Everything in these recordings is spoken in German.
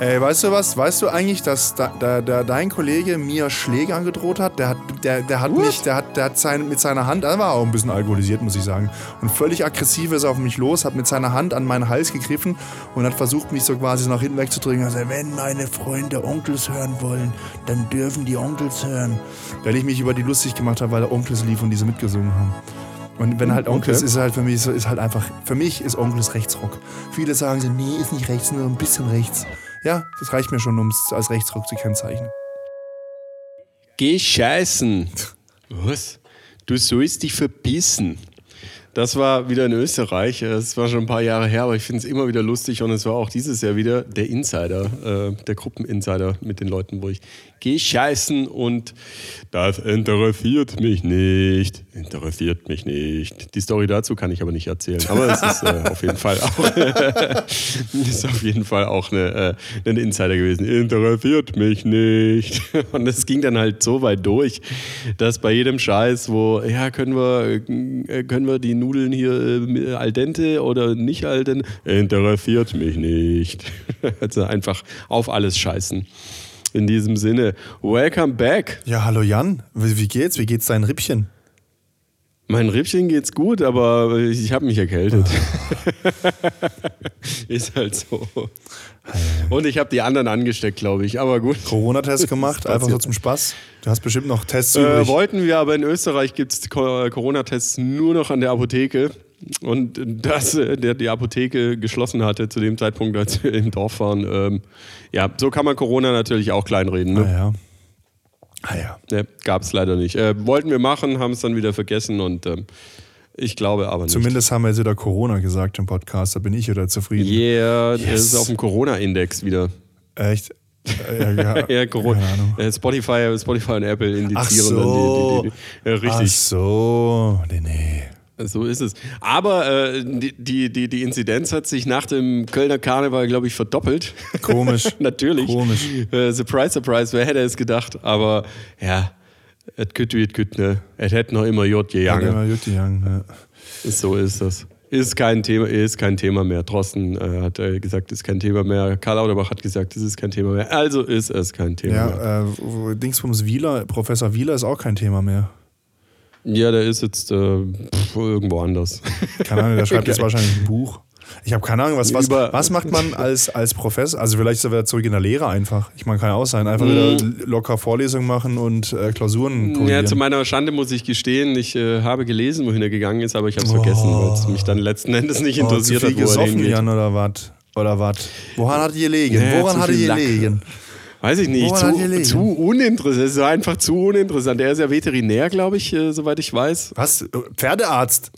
Ey, weißt du was? Weißt du eigentlich, dass da, da, da dein Kollege mir Schläge angedroht hat? Der hat, der, der hat mich, der hat, der hat sein, mit seiner Hand, er war auch ein bisschen alkoholisiert, muss ich sagen. Und völlig aggressiv ist er auf mich los, hat mit seiner Hand an meinen Hals gegriffen und hat versucht, mich so quasi nach hinten wegzudrücken. Also, wenn meine Freunde Onkels hören wollen, dann dürfen die Onkels hören. Weil ich mich über die lustig gemacht habe, weil Onkels lief und diese mitgesungen haben. Und wenn halt Onkels Okay. ist halt für mich so, ist halt einfach, für mich ist Onkels Rechtsrock. Viele sagen so, nee, ist nicht rechts, nur ein bisschen rechts. Ja, das reicht mir schon, um es als Rechtsrock zu kennzeichnen. Geh scheißen. Was? Du sollst dich verbissen. Das war wieder in Österreich. Es war schon ein paar Jahre her, aber ich finde es immer wieder lustig und es war auch dieses Jahr wieder der Insider, äh, der Gruppeninsider mit den Leuten, wo ich geh scheißen und das interessiert mich nicht. Interessiert mich nicht. Die Story dazu kann ich aber nicht erzählen. Aber es ist äh, auf jeden Fall auch, ist auf jeden Fall auch eine, äh, ein Insider gewesen. Interessiert mich nicht. Und es ging dann halt so weit durch, dass bei jedem Scheiß, wo, ja, können wir, äh, können wir die Nudeln hier äh, al dente oder nicht al dente? Interessiert mich nicht. Also einfach auf alles scheißen. In diesem Sinne, welcome back. Ja, hallo Jan, wie, geht's? Wie geht's deinen Rippchen? Mein Rippchen geht's gut, aber ich habe mich erkältet. Ist halt so. Und ich habe die anderen angesteckt, glaube ich. Aber gut. Corona-Test gemacht, einfach so zum Spaß. Du hast bestimmt noch Tests Äh, übrig. wollten wir, aber in Österreich gibt es Corona-Tests nur noch an der Apotheke. Und dass äh, der die Apotheke geschlossen hatte zu dem Zeitpunkt, als wir im Dorf waren. Ähm, ja, so kann man Corona natürlich auch kleinreden. Ah Ne? ja. Ah ja. Ne, Gab es leider nicht. Äh, wollten wir machen, haben es dann wieder vergessen und ähm, ich glaube aber nicht. Zumindest haben wir jetzt wieder Corona gesagt im Podcast, da bin ich wieder zufrieden. Yeah, Yes. es ist auf dem Corona-Index wieder. Echt? Äh, ja, ja, Ja, Corona. Äh, Spotify, Spotify und Apple indizieren Ach so. dann die, die, die, ja, Ach richtig. so. Nee, nee. So ist es. Aber äh, die, die, die, Inzidenz hat sich nach dem Kölner Karneval, glaube ich, verdoppelt. Komisch. Natürlich. Komisch. Äh, surprise, surprise, wer hätte es gedacht? Aber ja, et kütt wie et kütt, ne? Et hätt noch immer J Ja, gegangen. immer Jutti Young, ja. So ist das. Ist kein Thema, ist kein Thema mehr. Drosten äh, hat äh, gesagt, ist kein Thema mehr. Karl Lauterbach hat gesagt, es ist kein Thema mehr. Also ist es kein Thema mehr. Ja, äh, wo- Dingsbums Wieler, Professor Wieler ist auch kein Thema mehr. Ja, der ist jetzt äh, pff, irgendwo anders. Keine Ahnung, der schreibt jetzt wahrscheinlich ein Buch. Ich habe keine Ahnung, was, was, Über- was macht man als, als Professor? Also vielleicht ist er wieder zurück in der Lehre einfach. Ich meine, kann ja auch sein. Einfach wieder locker Vorlesungen machen und äh, Klausuren Ja, zu meiner Schande muss ich gestehen, ich äh, habe gelesen, wohin er gegangen ist, aber ich habe es vergessen, weil es mich dann letzten Endes nicht Oh, zu interessiert viel hat, wo er gesoffen, hingeht. Jan, oder was? Oder was? Woran hat die gelegen? Ja, Woran zu hat Lack. gelegen? Weiß ich nicht, zu, zu uninteressant. Es ist einfach zu uninteressant. Er ist ja Veterinär, glaube ich, äh, soweit ich weiß. Was? Pferdearzt?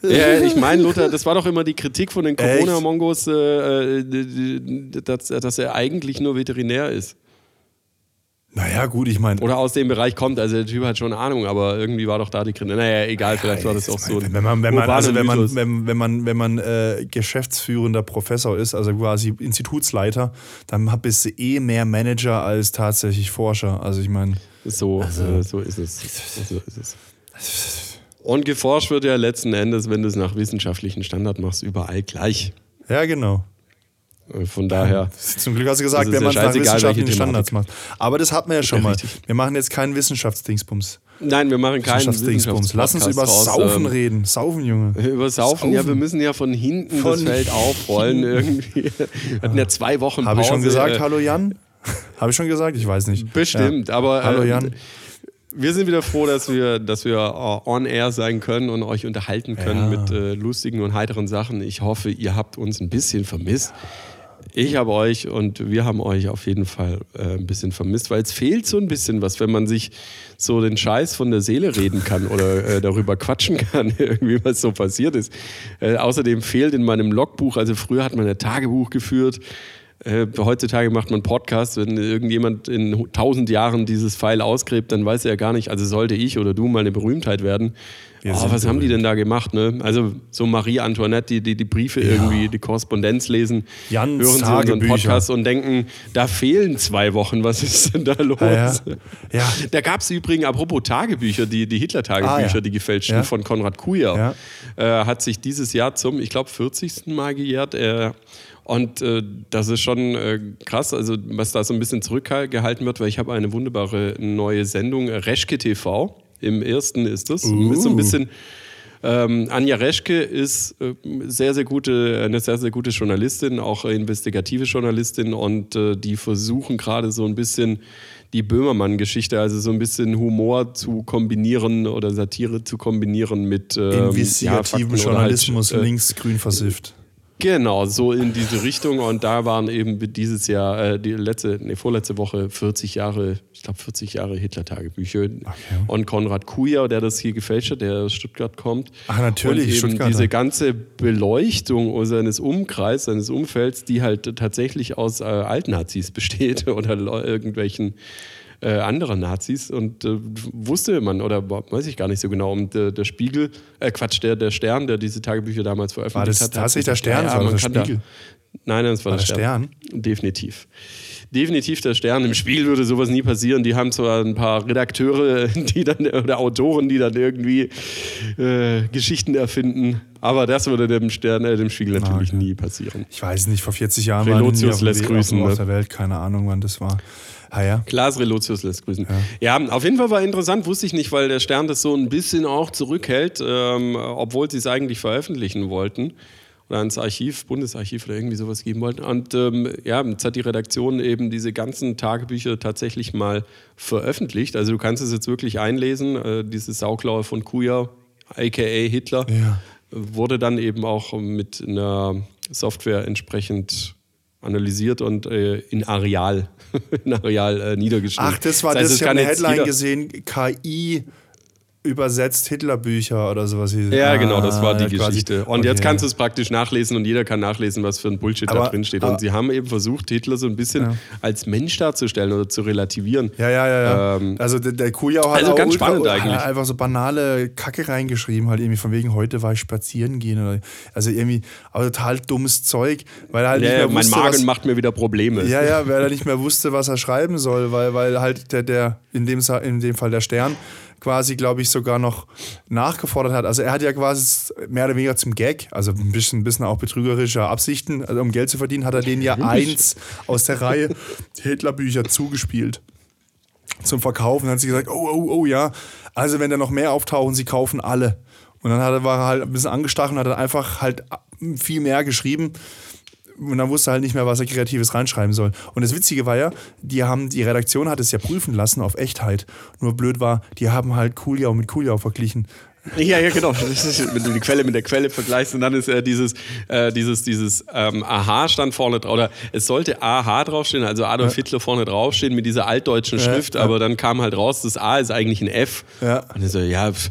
Ja, ich meine, Luther, das war doch immer die Kritik von den? Corona-Mongos, äh, äh, dass, dass er eigentlich nur Veterinär ist. Naja, gut, ich meine. Oder aus dem Bereich kommt. Also der Typ hat schon Ahnung, aber irgendwie war doch da die Kritik. Naja, egal, vielleicht war das auch so. ein Wenn man, wenn man, urbaner also wenn man, wenn, wenn man, wenn man äh, geschäftsführender Professor ist, also quasi Institutsleiter, dann bist du eh mehr Manager als tatsächlich Forscher. Also ich meine, So, äh, so ist es. So ist es. Und geforscht wird ja letzten Endes, wenn du es nach wissenschaftlichen Standard machst, überall gleich. ja genau. Äh, Von daher. Zum Glück hast du gesagt, Das wenn ja man nach wissenschaftlichen Standards macht. Aber das hatten wir ja schon Ja, mal. richtig. Wir machen jetzt keinen Wissenschaftsdingsbums. Nein, wir machen keinen Wissenschaftsdingsbums. Lass uns über raus, Saufen ähm, reden. Saufen, Junge. Über Saufen, ja, Saufen. wir müssen ja von hinten das Von Feld aufrollen irgendwie. Wir hatten ja zwei Wochen Habe ich schon gesagt, äh, hallo Jan? Habe ich schon gesagt? Ich weiß nicht. Bestimmt, Ja. aber Hallo äh, Jan. wir sind wieder froh, dass wir, dass wir äh, on air sein können und euch unterhalten können Ja. mit äh, lustigen und heiteren Sachen. Ich hoffe, ihr habt uns ein bisschen vermisst. Ich habe euch und wir haben euch auf jeden Fall äh, ein bisschen vermisst, weil es fehlt so ein bisschen was, wenn man sich so den Scheiß von der Seele reden kann oder äh, darüber quatschen kann, irgendwie was so passiert ist. Äh, außerdem fehlt in meinem Logbuch, also früher hat man ein Tagebuch geführt, äh, heutzutage macht man Podcast. Wenn irgendjemand in tausend Jahren dieses Pfeil ausgräbt, dann weiß er ja gar nicht, also sollte ich oder du mal eine Berühmtheit werden. Wir Oh, was haben die denn da gemacht? Ne? Also so Marie Antoinette, die, die die Briefe irgendwie, die Korrespondenz lesen, Jans hören sie unseren Tagebücher. Podcast und denken, da fehlen zwei Wochen, was ist denn da los? Ja, ja. Ja. Da gab es übrigens, apropos Tagebücher, die, die Hitler-Tagebücher, Ah, ja. die gefälschten Ja. von Konrad Kujer, äh, hat sich dieses Jahr zum, ich glaube, 40. Mal gejährt. Äh, Und äh, das ist schon äh, krass, also was da so ein bisschen zurückgehalten wird, weil ich habe eine wunderbare neue Sendung, Reschke TV. Im ersten ist das. Uh. Ist so ein bisschen. Ähm, Anja Reschke ist äh, sehr, sehr gute, eine sehr, sehr gute Journalistin, auch investigative Journalistin und äh, die versuchen gerade so ein bisschen die Böhmermann-Geschichte, also so ein bisschen Humor zu kombinieren oder Satire zu kombinieren mit ähm, investigativen ja, Journalismus halt, äh, links-grün versifft. Genau, so in diese Richtung. Und da waren eben dieses Jahr, äh, die letzte, nee, vorletzte Woche 40 Jahre, ich glaube 40 Jahre Hitler-Tagebücher. Okay. Und Konrad Kuja, der das hier gefälscht hat, der aus Stuttgart kommt. Ach, natürlich, und eben Stuttgart. diese ganze Beleuchtung seines Umkreises, seines Umfelds, die halt tatsächlich aus äh, Altnazis besteht oder irgendwelchen äh, anderer Nazis und äh, wusste man oder weiß ich gar nicht so genau. Und äh, der Spiegel, äh, Quatsch, der, der Stern, der diese Tagebücher damals veröffentlicht war das hat. Tatsächlich der Stern, ja, ja, der Spiegel. Da, nein, das war, war der, der Stern. Stern. Definitiv definitiv der Stern. Im Spiel würde sowas nie passieren. Die haben zwar ein paar Redakteure, die dann oder Autoren, die dann irgendwie äh, Geschichten erfinden, aber das würde dem Stern, äh, dem Spiegel natürlich ah, okay. nie passieren. Ich weiß nicht, vor 40 Jahren Relotius lässt grüßen. Auf ne? der Welt, keine Ahnung, wann das war. Ah, ja. Klaas Relotius lässt grüßen. Ja. ja. auf jeden Fall war interessant, wusste ich nicht, weil der Stern das so ein bisschen auch zurückhält, ähm, obwohl sie es eigentlich veröffentlichen wollten oder ans Archiv, Bundesarchiv oder irgendwie sowas geben wollten. Und ähm, ja, jetzt hat die Redaktion eben diese ganzen Tagebücher tatsächlich mal veröffentlicht. Also du kannst es jetzt wirklich einlesen, äh, diese Sauklaue von Kuja, aka Hitler, ja. wurde dann eben auch mit einer Software entsprechend analysiert und äh, in Areal, in Areal äh, niedergeschrieben. Ach, das war das, heißt, das ich habe eine Headline gesehen, KI übersetzt Hitlerbücher oder sowas. Ja, ah, genau, das war die quasi. Geschichte. Und okay. jetzt kannst du es praktisch nachlesen und jeder kann nachlesen, was für ein Bullshit aber, da drin steht. Und sie haben eben versucht, Hitler so ein bisschen ja. als Mensch darzustellen oder zu relativieren. Ja, ja, ja. ja. Ähm, also der, der Kujau hat also ganz ultra, spannend eigentlich. einfach so banale Kacke reingeschrieben, halt irgendwie von wegen, heute war ich spazieren gehen. Oder, also irgendwie aber total dummes Zeug, weil er halt ja, nicht mehr wusste, Mein Magen was, macht mir wieder Probleme. Ja, ja, weil er nicht mehr wusste, was er schreiben soll, weil, weil halt der, der in, dem, in dem Fall der Stern quasi, glaube ich, sogar noch nachgefordert hat. Also er hat ja quasi mehr oder weniger zum Gag, also ein bisschen, ein bisschen auch betrügerischer Absichten, also um Geld zu verdienen, hat er denen ja eins aus der Reihe Hitlerbücher zugespielt zum Verkaufen. Dann hat sie gesagt, oh, oh, oh, ja. Also wenn da noch mehr auftauchen, sie kaufen alle. Und dann hat er, war er halt ein bisschen angestachelt und hat dann einfach halt viel mehr geschrieben und dann wusste er halt nicht mehr, was er Kreatives reinschreiben soll. Und das Witzige war ja, die haben, die Redaktion hat es ja prüfen lassen auf Echtheit. Nur blöd war, die haben halt Kuljau mit Kuljau verglichen. Ja, ja, genau. wenn du die Quelle mit der Quelle vergleichst und dann ist äh, dieses, äh, dieses, dieses ähm, Aha stand vorne drauf, oder es sollte AH draufstehen, also Adolf ja. Hitler vorne draufstehen mit dieser altdeutschen ja, Schrift, aber dann kam halt raus, das A ist eigentlich ein F. Ja. Und so, ja, F,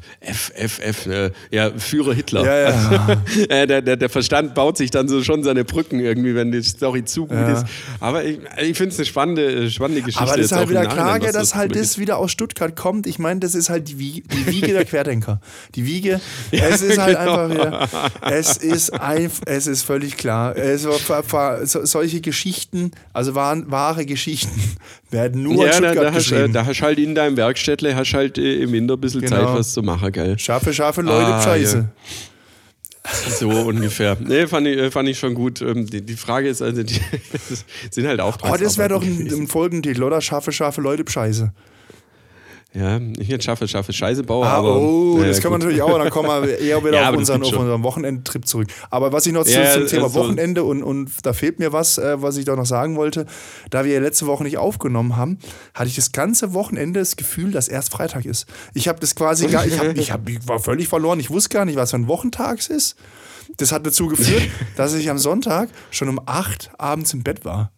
F, F, äh, ja, Führer Hitler. Äh, der, der, der Verstand baut sich dann so schon seine Brücken irgendwie, wenn die Story zu gut ist. Aber ich, ich finde es eine spannende, spannende Geschichte. Aber das ist halt wieder klar, dass halt das wieder aus Stuttgart kommt. Ich meine, das ist halt die, Wiege, die Wiege der Querdenker. Die Wiege. Ja, es ist halt genau. einfach wieder, es ist, ein, es ist völlig klar. Es war, solche Geschichten, also waren, wahre Geschichten, werden nur ja, in Stuttgart da, da geschrieben. Hast, da hast halt in deinem Werkstättle hast halt äh, im Winter ein bisschen genau. Zeit, was zu machen, gell? Scharfe, scharfe Leute, ah, Scheiße. Ja. So ungefähr. Nee, fand ich, fand ich schon gut. Ähm, die, die Frage ist also, die sind halt Auftragsarbeiten. Oh, das wäre doch ein, ein Folgentitel, oder? Scharfe, scharfe Leute, Scheiße. Ja, ich jetzt schaffe, schaffe Scheiße baue, ah, aber. Oh, naja, das kann man natürlich auch, dann kommen wir eher wieder ja, auf, unseren, auf unseren Wochenendtrip zurück. Aber was ich noch ja, zum Thema also Wochenende und, und da fehlt mir was, äh, was ich da noch sagen wollte, da wir ja letzte Woche nicht aufgenommen haben, hatte ich das ganze Wochenende das Gefühl, dass erst Freitag ist. Ich habe das quasi gar, ich, hab, ich, hab, ich war völlig verloren, ich wusste gar nicht, was für ein Wochentag es ist. Das hat dazu geführt, dass ich am Sonntag schon um acht abends im Bett war.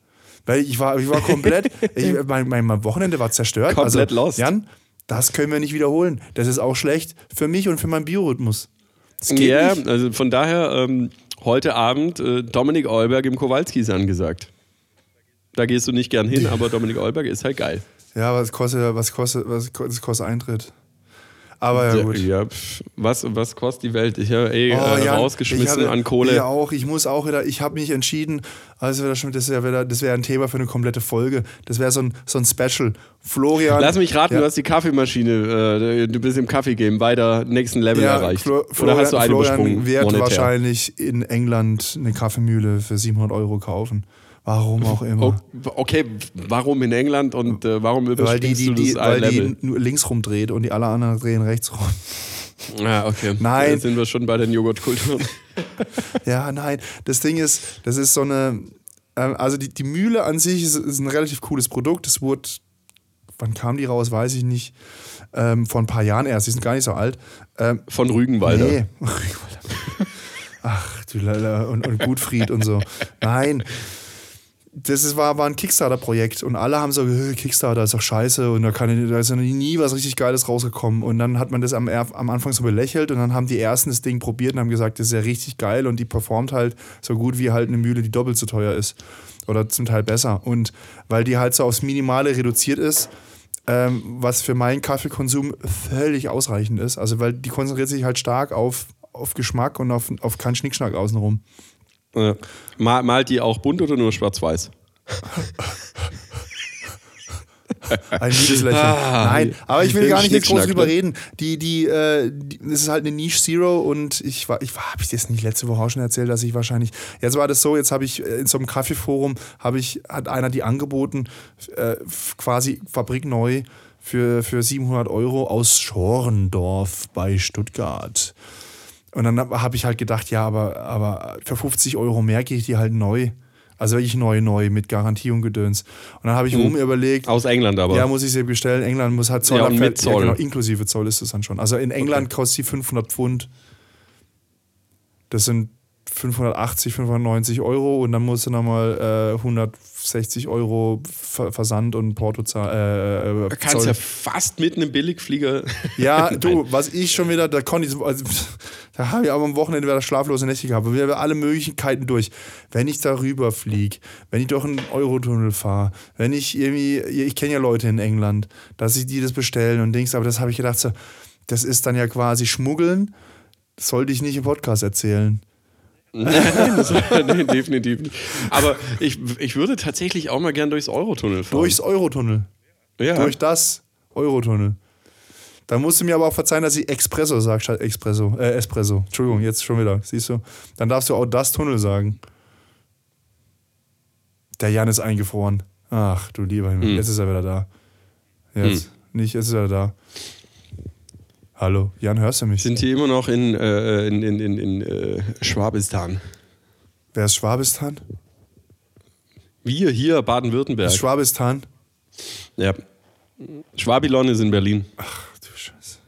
Weil ich war, ich war komplett, ich, mein, mein, Wochenende war zerstört. Komplett also, lost. Jan, das können wir nicht wiederholen. Das ist auch schlecht für mich und für meinen Biorhythmus. Ja, nicht. also von daher ähm, heute Abend äh, Dominik Eulberg im Kowalski ist angesagt. Da gehst du nicht gern hin, aber Dominik Eulberg ist halt geil. Ja, was kostet, was kostet, was kostet Eintritt? Aber ja, gut. Ja, pf, was, was kostet die Welt? Ich habe eh Oh, äh, Jan, rausgeschmissen hatte- an Kohle. Ja, auch. Ich muss auch wieder, ich habe mich entschieden, also das wäre wäre ein Thema für eine komplette Folge. Das wäre so ein, so ein Special. Florian. Lass mich raten, ja, du hast die Kaffeemaschine, äh, du bist im Kaffee-Game weiter nächsten Level ja, erreicht. Flo, Oder Florian, hast du eine Florian wird monetär? wahrscheinlich in England eine Kaffeemühle für 700 Euro kaufen. Warum auch immer. Oh, okay, warum in England und äh, warum weil die, überspringst die, du das weil die nur links rumdreht und die alle anderen drehen rechts rum. Ja, okay. Nein. Da sind wir schon bei den Joghurtkulturen. Ja, nein. Das Ding ist, das ist so eine. ähm, Also die, die Mühle an sich ist, ist ein relativ cooles Produkt. Es wurde. Wann kam die raus, weiß ich nicht. Ähm, vor ein paar Jahren erst. Die sind gar nicht so alt. Ähm, Von Rügenwalder. Nee. Ach, du Lala. Und, und Gutfried und so. Nein. Das war, war ein Kickstarter-Projekt und alle haben so, "Äh, Kickstarter ist doch scheiße und da, kann, da ist ja nie was richtig Geiles rausgekommen. Und dann hat man das am, am Anfang so belächelt und dann haben die ersten das Ding probiert und haben gesagt, das ist ja richtig geil und die performt halt so gut wie halt eine Mühle, die doppelt so teuer ist. Oder zum Teil besser. Und weil die halt so aufs Minimale reduziert ist, ähm, was für meinen Kaffeekonsum völlig ausreichend ist. Also weil die konzentriert sich halt stark auf, auf Geschmack und auf, auf keinen Schnickschnack außenrum. Ja. Mal, malt die auch bunt oder nur schwarz-weiß? Ein müdes Lächeln. Ah, Nein, aber ich will gar nicht jetzt groß drüber ne? reden. Die, die, äh, die, das ist halt eine Niche Zero und ich war, ich war, habe ich das nicht letzte Woche auch schon erzählt, dass ich wahrscheinlich, jetzt war das so, jetzt habe ich äh, in so einem Kaffeeforum, habe ich, hat einer die angeboten, äh, quasi fabrikneu für, für 700 Euro aus Schorendorf bei Stuttgart. Und dann habe ich halt gedacht, ja, aber, aber für 50 Euro mehr kriege ich die halt neu. Also wirklich neu, neu, mit Garantie und Gedöns. Und dann habe ich rum überlegt, Aus England aber. ja, muss ich sie bestellen. England muss halt Zoll Ja, mit Zoll. Ja, genau, inklusive Zoll ist es dann schon. Also in England kostet sie 500 Pfund. Das sind 580, 590 Euro und dann musst du nochmal äh, 160 Euro Ver Versand und Porto zahlen. Äh, äh, Du kannst Zoll. ja fast mit einem Billigflieger. Ja, du, was ich schon wieder, da konnte ich, also, da habe ich aber am Wochenende wieder schlaflose Nächte gehabt. Wir haben alle Möglichkeiten durch. Wenn ich darüber fliege, wenn ich durch einen Eurotunnel fahre, wenn ich irgendwie, ich kenne ja Leute in England, dass ich die das bestellen und Dings, aber das habe ich gedacht, so, das ist dann ja quasi Schmuggeln. Das sollte ich nicht im Podcast erzählen. nee, definitiv nicht. Aber ich, ich würde tatsächlich auch mal gern durchs Eurotunnel fahren. Durchs Eurotunnel. ja. Durch das Eurotunnel. Da musst du mir aber auch verzeihen, dass ich Expresso sage statt Expresso. Äh, Espresso. Entschuldigung, jetzt schon wieder. Siehst du? Dann darfst du auch das Tunnel sagen. Der Jan ist eingefroren. Ach, du lieber Himmel. Hm. Jetzt ist er wieder da. Jetzt. Nicht, jetzt ist er da. Hallo, Jan, hörst du mich? Sind die immer noch in, äh, in, in, in, in äh, Schwabistan? Wer ist Schwabistan? Wir hier, Baden-Württemberg. Ist Schwabistan? Ja. Schwabilon ist in Berlin. Ach, du Scheiße.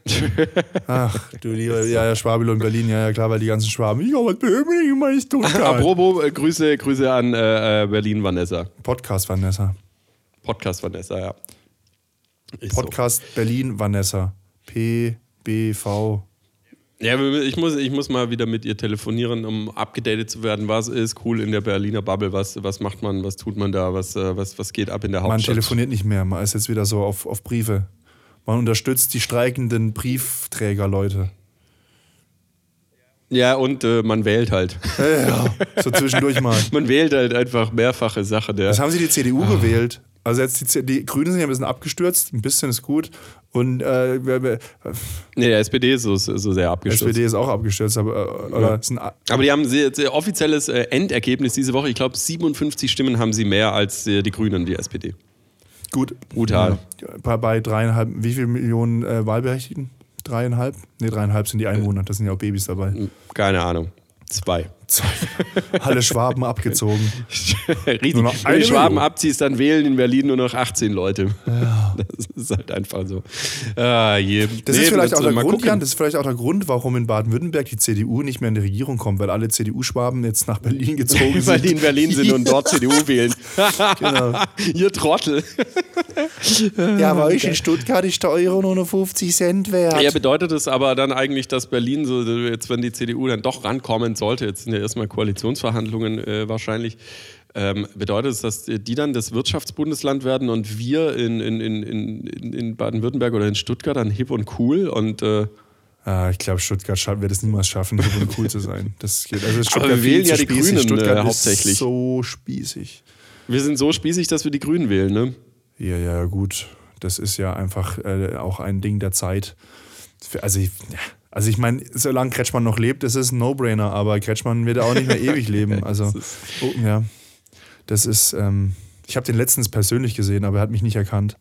Ach, du lieber. Ja, ja, Schwabilon, Berlin. Ja, ja, klar, weil die ganzen Schwaben. Ich habe Böhming, ich meine, ich Apropos, äh, Grüße, Grüße an äh, äh, Berlin Vanessa. Podcast Vanessa. Podcast Vanessa, ja. Ist Podcast Berlin Vanessa. PBV. Ja, ich muss, ich muss mal wieder mit ihr telefonieren, um abgedatet zu werden. Was ist cool in der Berliner Bubble? Was, was macht man? Was tut man da? Was, äh, was, was geht ab in der Man Hauptstadt? telefoniert nicht mehr, man ist jetzt wieder so auf, auf Briefe. Man unterstützt die streikenden Briefträgerleute. Ja, und äh, man wählt halt. Ja, ja, so zwischendurch mal. Man wählt halt einfach mehrfache Sache der. Was haben sie die CDU gewählt? Also jetzt die, die Grünen sind ja ein bisschen abgestürzt, ein bisschen ist gut. Und äh, Nee, der SPD ist so, so sehr abgestürzt. SPD ist auch abgestürzt, aber äh, oder sind, a- Aber die haben sehr, sehr offizielles äh, Endergebnis diese Woche. Ich glaube, 57 Stimmen haben sie mehr als äh, die Grünen, die SPD. gut. Brutal. Ja, bei, bei dreieinhalb, wie viele Millionen äh, Wahlberechtigten? Dreieinhalb? Ne, dreieinhalb sind die Einwohner, da sind ja auch Babys dabei. Keine Ahnung. Zwei. Alle Schwaben abgezogen. Richtig. Nur noch Wenn du Schwaben Million. abziehst, dann wählen in Berlin nur noch 18 Leute. Das ist halt einfach so. Ah, je. Das Nee, ist vielleicht auch der Grund, gucken. Jan, das ist vielleicht auch der Grund, warum in Baden-Württemberg die CDU nicht mehr in die Regierung kommt, weil alle CDU-Schwaben jetzt nach Berlin gezogen sind. Weil die in Berlin sind und dort CDU wählen. Genau. Ihr Trottel. Ja, bei euch in Stuttgart ist der Euro nur noch 50 Cent wert. Ja, bedeutet es aber dann eigentlich, dass Berlin so, jetzt wenn die CDU dann doch rankommen sollte, jetzt äh, erstmal Koalitionsverhandlungen äh, wahrscheinlich. Ähm, bedeutet es, dass die dann das Wirtschaftsbundesland werden und wir in, in, in, in Baden-Württemberg oder in Stuttgart dann hip und cool und äh Ah, ich glaube, Stuttgart wird es niemals schaffen, hip und cool zu sein. Das geht. Also Stuttgart Aber wir wählen ja die spießig. Grünen Stuttgart äh, hauptsächlich. Ist so spießig. Wir sind so spießig, dass wir die Grünen wählen, ne? Ja, ja, gut. Das ist ja einfach äh, auch ein Ding der Zeit. Also ich, also ich meine, solange Kretschmann noch lebt, ist es ein No-Brainer, aber Kretschmann wird auch nicht mehr ewig leben. Also, oh, ja. Das ist, ähm, ich habe den letztens persönlich gesehen, aber er hat mich nicht erkannt.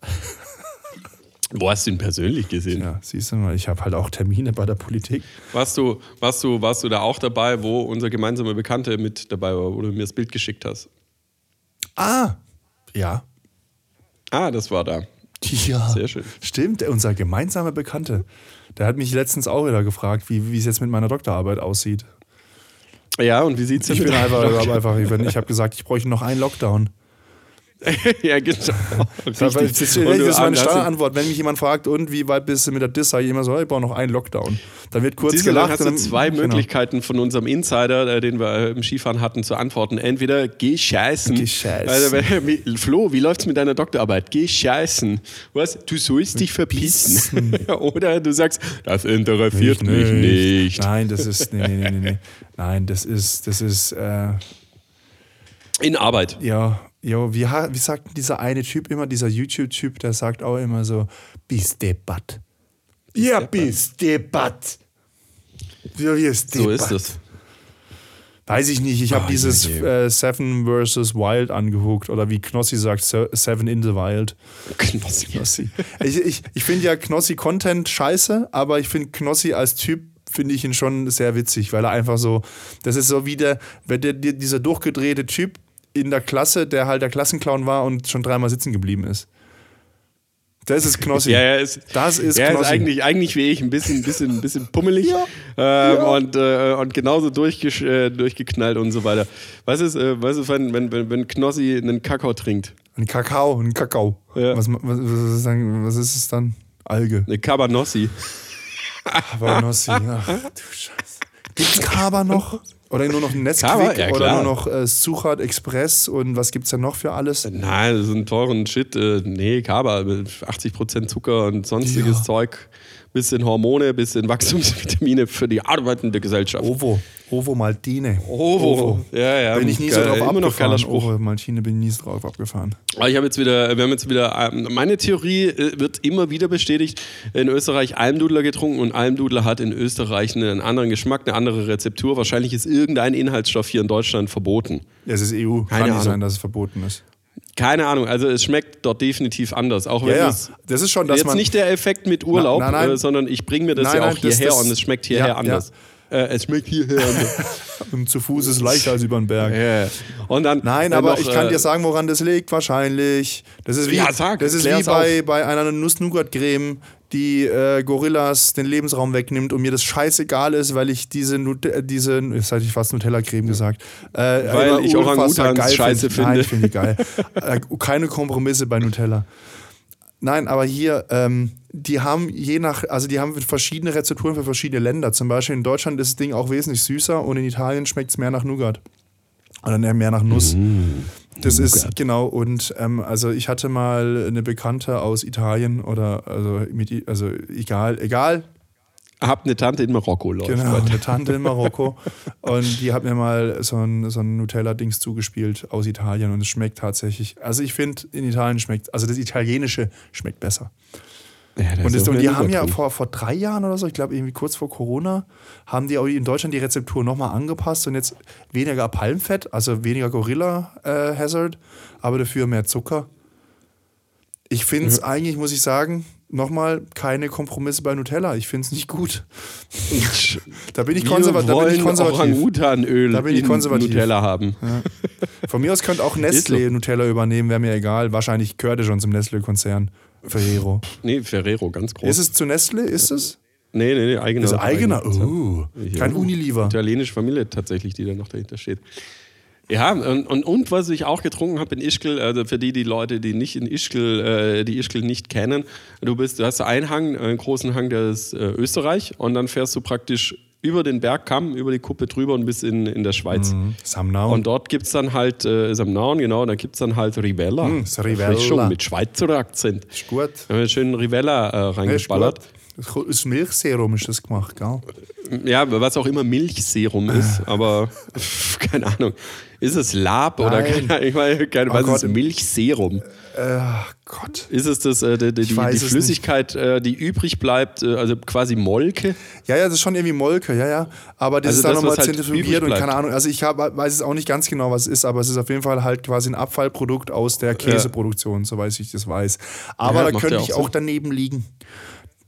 Wo hast du ihn persönlich gesehen? Ja, siehst du mal, ich habe halt auch Termine bei der Politik. Warst du, warst, du, warst du da auch dabei, wo unser gemeinsamer Bekannte mit dabei war, wo du mir das Bild geschickt hast? Ah, ja. Ah, das war da. Ja, sehr schön. Stimmt, unser gemeinsamer Bekannte. Der hat mich letztens auch wieder gefragt, wie, wie es jetzt mit meiner Doktorarbeit aussieht. Ja, und wie sieht es denn Ich bin einfach, einfach ich, ich habe gesagt, ich bräuchte noch einen Lockdown. ja, genau. Das, das, ist meine Standardantwort. Wenn mich jemand fragt, und wie weit bist du mit der Diss, sage ich immer so, ich brauche noch einen Lockdown. Dann wird kurz Siehst gelacht. Hast du zwei genau. Möglichkeiten von unserem Insider, äh, den wir im Skifahren hatten, zu antworten. Entweder geh scheißen. Geh scheißen. Also, Flo, wie läuft's mit deiner Doktorarbeit? Geh scheißen. Was? Du sollst dich verpissen. Oder du sagst, das interessiert mich nicht. nicht. Nein, das ist, nee, nee, nee, nee. Nein, das ist, das ist, äh, in Arbeit. Ja, Jo, wie, wie sagt dieser eine Typ immer, dieser YouTube-Typ, der sagt auch immer so, bis debat. Ja, bis debat. Ja, wie ist So ist es. Weiß ich nicht, ich habe oh, dieses äh, Seven vs. Wild angeguckt oder wie Knossi sagt, Seven in the Wild. Knossi. Knossi. Ich, ich, ich finde ja Knossi-Content scheiße, aber ich finde Knossi als Typ finde ich ihn schon sehr witzig, weil er einfach so, das ist so wie der, wenn der, dieser durchgedrehte Typ, in der Klasse, der halt der Klassenclown war und schon dreimal sitzen geblieben ist. Das ist Knossi. ja, ist, das ist er Knossi. ist eigentlich, eigentlich wie ich, ein bisschen, bisschen, bisschen pummelig ja, ähm, ja. Und, äh, und genauso durchge äh, durchgeknallt und so weiter. Was ist, äh, was ist wenn, wenn, wenn Knossi einen Kakao trinkt? Ein Kakao, ein Kakao. Ja. Was, was, was, was, ist es dann? Alge. Eine Cabanossi. Cabanossi, ach du Scheiße. Gibt's Kaba noch? Oder nur noch Nesquik ja, oder nur noch äh, Suchat Express und was gibt es da noch für alles? Nein, das ist ein teuren Shit. Äh, nee, Kaba, 80% Zucker und sonstiges ja. Zeug bisschen Hormone, bisschen Wachstumsvitamine für die arbeitende Gesellschaft. Ovo. Ovo Maltine. Ovo. Ovo. Ja, ja. Bin ich nie so drauf immer abgefahren. Noch geiler Spruch. Ovo Maltine bin ich nie so drauf abgefahren. Aber ich habe jetzt wieder, wir haben jetzt wieder, ähm, meine Theorie äh, wird immer wieder bestätigt. In Österreich Almdudler getrunken und Almdudler hat in Österreich einen anderen Geschmack, eine andere Rezeptur. Wahrscheinlich ist irgendein Inhaltsstoff hier in Deutschland verboten. Ja, es ist EU. Keine Kann nicht sein, dass es verboten ist. Keine Ahnung, also es schmeckt dort definitiv anders. Auch wenn ja, ja. das ist schon, dass jetzt man nicht der Effekt mit Urlaub, na, nein, nein. Äh, sondern ich bringe mir das nein, ja auch hierher das, und es schmeckt hierher ja, anders. Äh, es schmeckt hierher anders. und zu Fuß ist leichter als über den Berg. Yeah. Und dann, Nein, aber noch, ich kann äh, dir sagen, woran das liegt, wahrscheinlich. Das ist wie, ja, sag, das ist wie bei, bei einer Nuss-Nougat-Creme die äh, Gorillas den Lebensraum wegnimmt und mir das scheißegal ist, weil ich diese, Nut diese jetzt hätte ich fast Nutella-Creme gesagt, äh, weil ich Orang-Utans geil scheiße find. finde. Nein, ich finde die geil. äh, keine Kompromisse bei Nutella. Nein, aber hier, ähm, die haben je nach, also die haben verschiedene Rezepturen für verschiedene Länder. Zum Beispiel in Deutschland ist das Ding auch wesentlich süßer und in Italien schmeckt es mehr nach Nougat. Oder mehr nach Nuss. Mm. Das ist, genau, und ähm, also ich hatte mal eine Bekannte aus Italien oder, also, mit, also egal, egal. Hab eine Tante in Marokko, Leute. Genau, eine Tante in Marokko. und die hat mir mal so ein, so ein Nutella-Dings zugespielt aus Italien und es schmeckt tatsächlich, also ich finde, in Italien schmeckt, also das Italienische schmeckt besser. Ja, und, das, und die haben ja vor, vor drei Jahren oder so, ich glaube irgendwie kurz vor Corona, haben die auch in Deutschland die Rezeptur nochmal angepasst und jetzt weniger Palmfett, also weniger Gorilla äh, Hazard, aber dafür mehr Zucker. Ich finde es mhm. eigentlich, muss ich sagen, nochmal keine Kompromisse bei Nutella. Ich finde es nicht gut. da bin ich, konserva da bin ich konservativ. Da bin ich konservativ. Nutella haben. Ja. Von mir aus könnte auch Nestle Nutella übernehmen, wäre mir egal. Wahrscheinlich gehört er schon zum Nestle-Konzern. Ferrero. Nee, Ferrero, ganz groß. Ist es zu Nestle? Ist es? Nee, nee, nee, eigener. Also eigener, oh. Kein Unilever. Italienische Familie tatsächlich, die da noch dahinter steht. Ja, und, und, und, was ich auch getrunken habe in Ischgl, also für die, die Leute, die nicht in Ischgl, äh, die Ischgl nicht kennen, du bist, du hast einen Hang, einen großen Hang, der ist äh, Österreich, und dann fährst du praktisch über den Bergkamm, über die Kuppe drüber und bis in, in der Schweiz. Mhm. Samnaun. Und dort gibt es dann halt, äh, Samnaun, genau, da gibt es dann halt Rivella. Mm, das Rivella. Schon mit Schweizer Akzent. ist gut. Da haben wir schön Rivella äh, Ja, ist reingeballert. gut. Aus Milchserum ist das gemacht, gell? Ja, was auch immer Milchserum ist, aber keine Ahnung. Ist es Lab oder keine, ich meine, keine, Oh was Gott. ist Milchserum? Äh, Gott. Ist es das, äh, die, die, die Flüssigkeit, äh, die übrig bleibt, äh, also quasi Molke? Ja, ja, das ist schon irgendwie Molke, ja, ja. Aber das Also ist dann nochmal halt zentrifugiert und keine Ahnung. Also ich hab, weiß es auch nicht ganz genau, was es ist, aber es ist auf jeden Fall halt quasi ein Abfallprodukt aus der Käseproduktion, soweit ich das weiß. Aber Ja, da könnte ja ich auch auch Sinn. daneben liegen.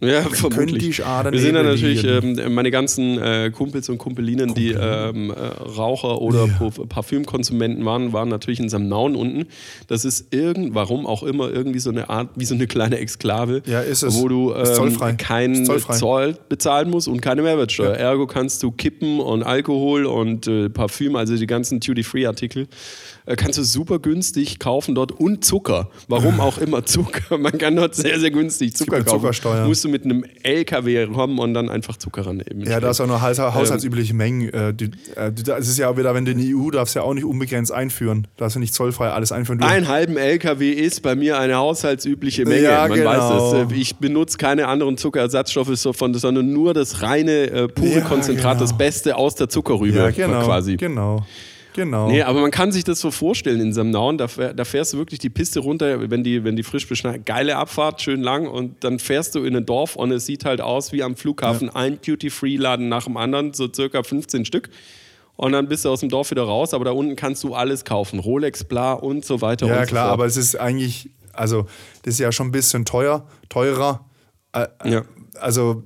Ja, vermutlich. Wir sind dann natürlich, ähm, meine ganzen äh, Kumpels und Kumpelinen, die ähm, äh, Raucher oder Pu- Parfümkonsumenten waren, waren natürlich in Samnaun unten. Das ist irgend, warum auch immer, irgendwie so eine Art, wie so eine kleine Exklave, Ja, wo du ähm, keinen. Zoll bezahlen musst und keine Mehrwertsteuer. Ergo kannst du Kippen und Alkohol und äh, Parfüm, also die ganzen Duty-Free-Artikel, äh, kannst du super günstig kaufen dort und Zucker. Warum auch immer Zucker. Man kann dort sehr, sehr günstig Zucker kaufen. Zuckersteuer. Musst du mit einem LKW kommen und dann einfach Zucker rannehmen. Ja, da ist auch nur Ähm, haus haushaltsübliche Mengen. Äh, äh, das ist ja auch wieder, wenn du in die EU darfst ja auch nicht unbegrenzt einführen. Darfst du nicht zollfrei alles einführen. Du, Einen halben LKW ist bei mir eine haushaltsübliche Menge. Ja, Man genau. weiß das. Ich benutze keine anderen Zuckerersatzstoffe sondern nur das reine, äh, pure Ja, Konzentrat, genau. das Beste aus der Zuckerrübe ja, genau. quasi. Genau. Genau. Nee, aber man kann sich das so vorstellen in Samnaun, da, da fährst du wirklich die Piste runter, wenn die, wenn die frisch beschneit, geile Abfahrt, schön lang und dann fährst du in ein Dorf und es sieht halt aus wie am Flughafen ein Duty-Free-Laden nach dem anderen, so circa 15 Stück. Und dann bist du aus dem Dorf wieder raus, aber da unten kannst du alles kaufen. Rolex, bla und so weiter Ja, und so klar, fort. aber es ist eigentlich, also, das ist ja schon ein bisschen teuer, teurer. Äh, Ja. Also,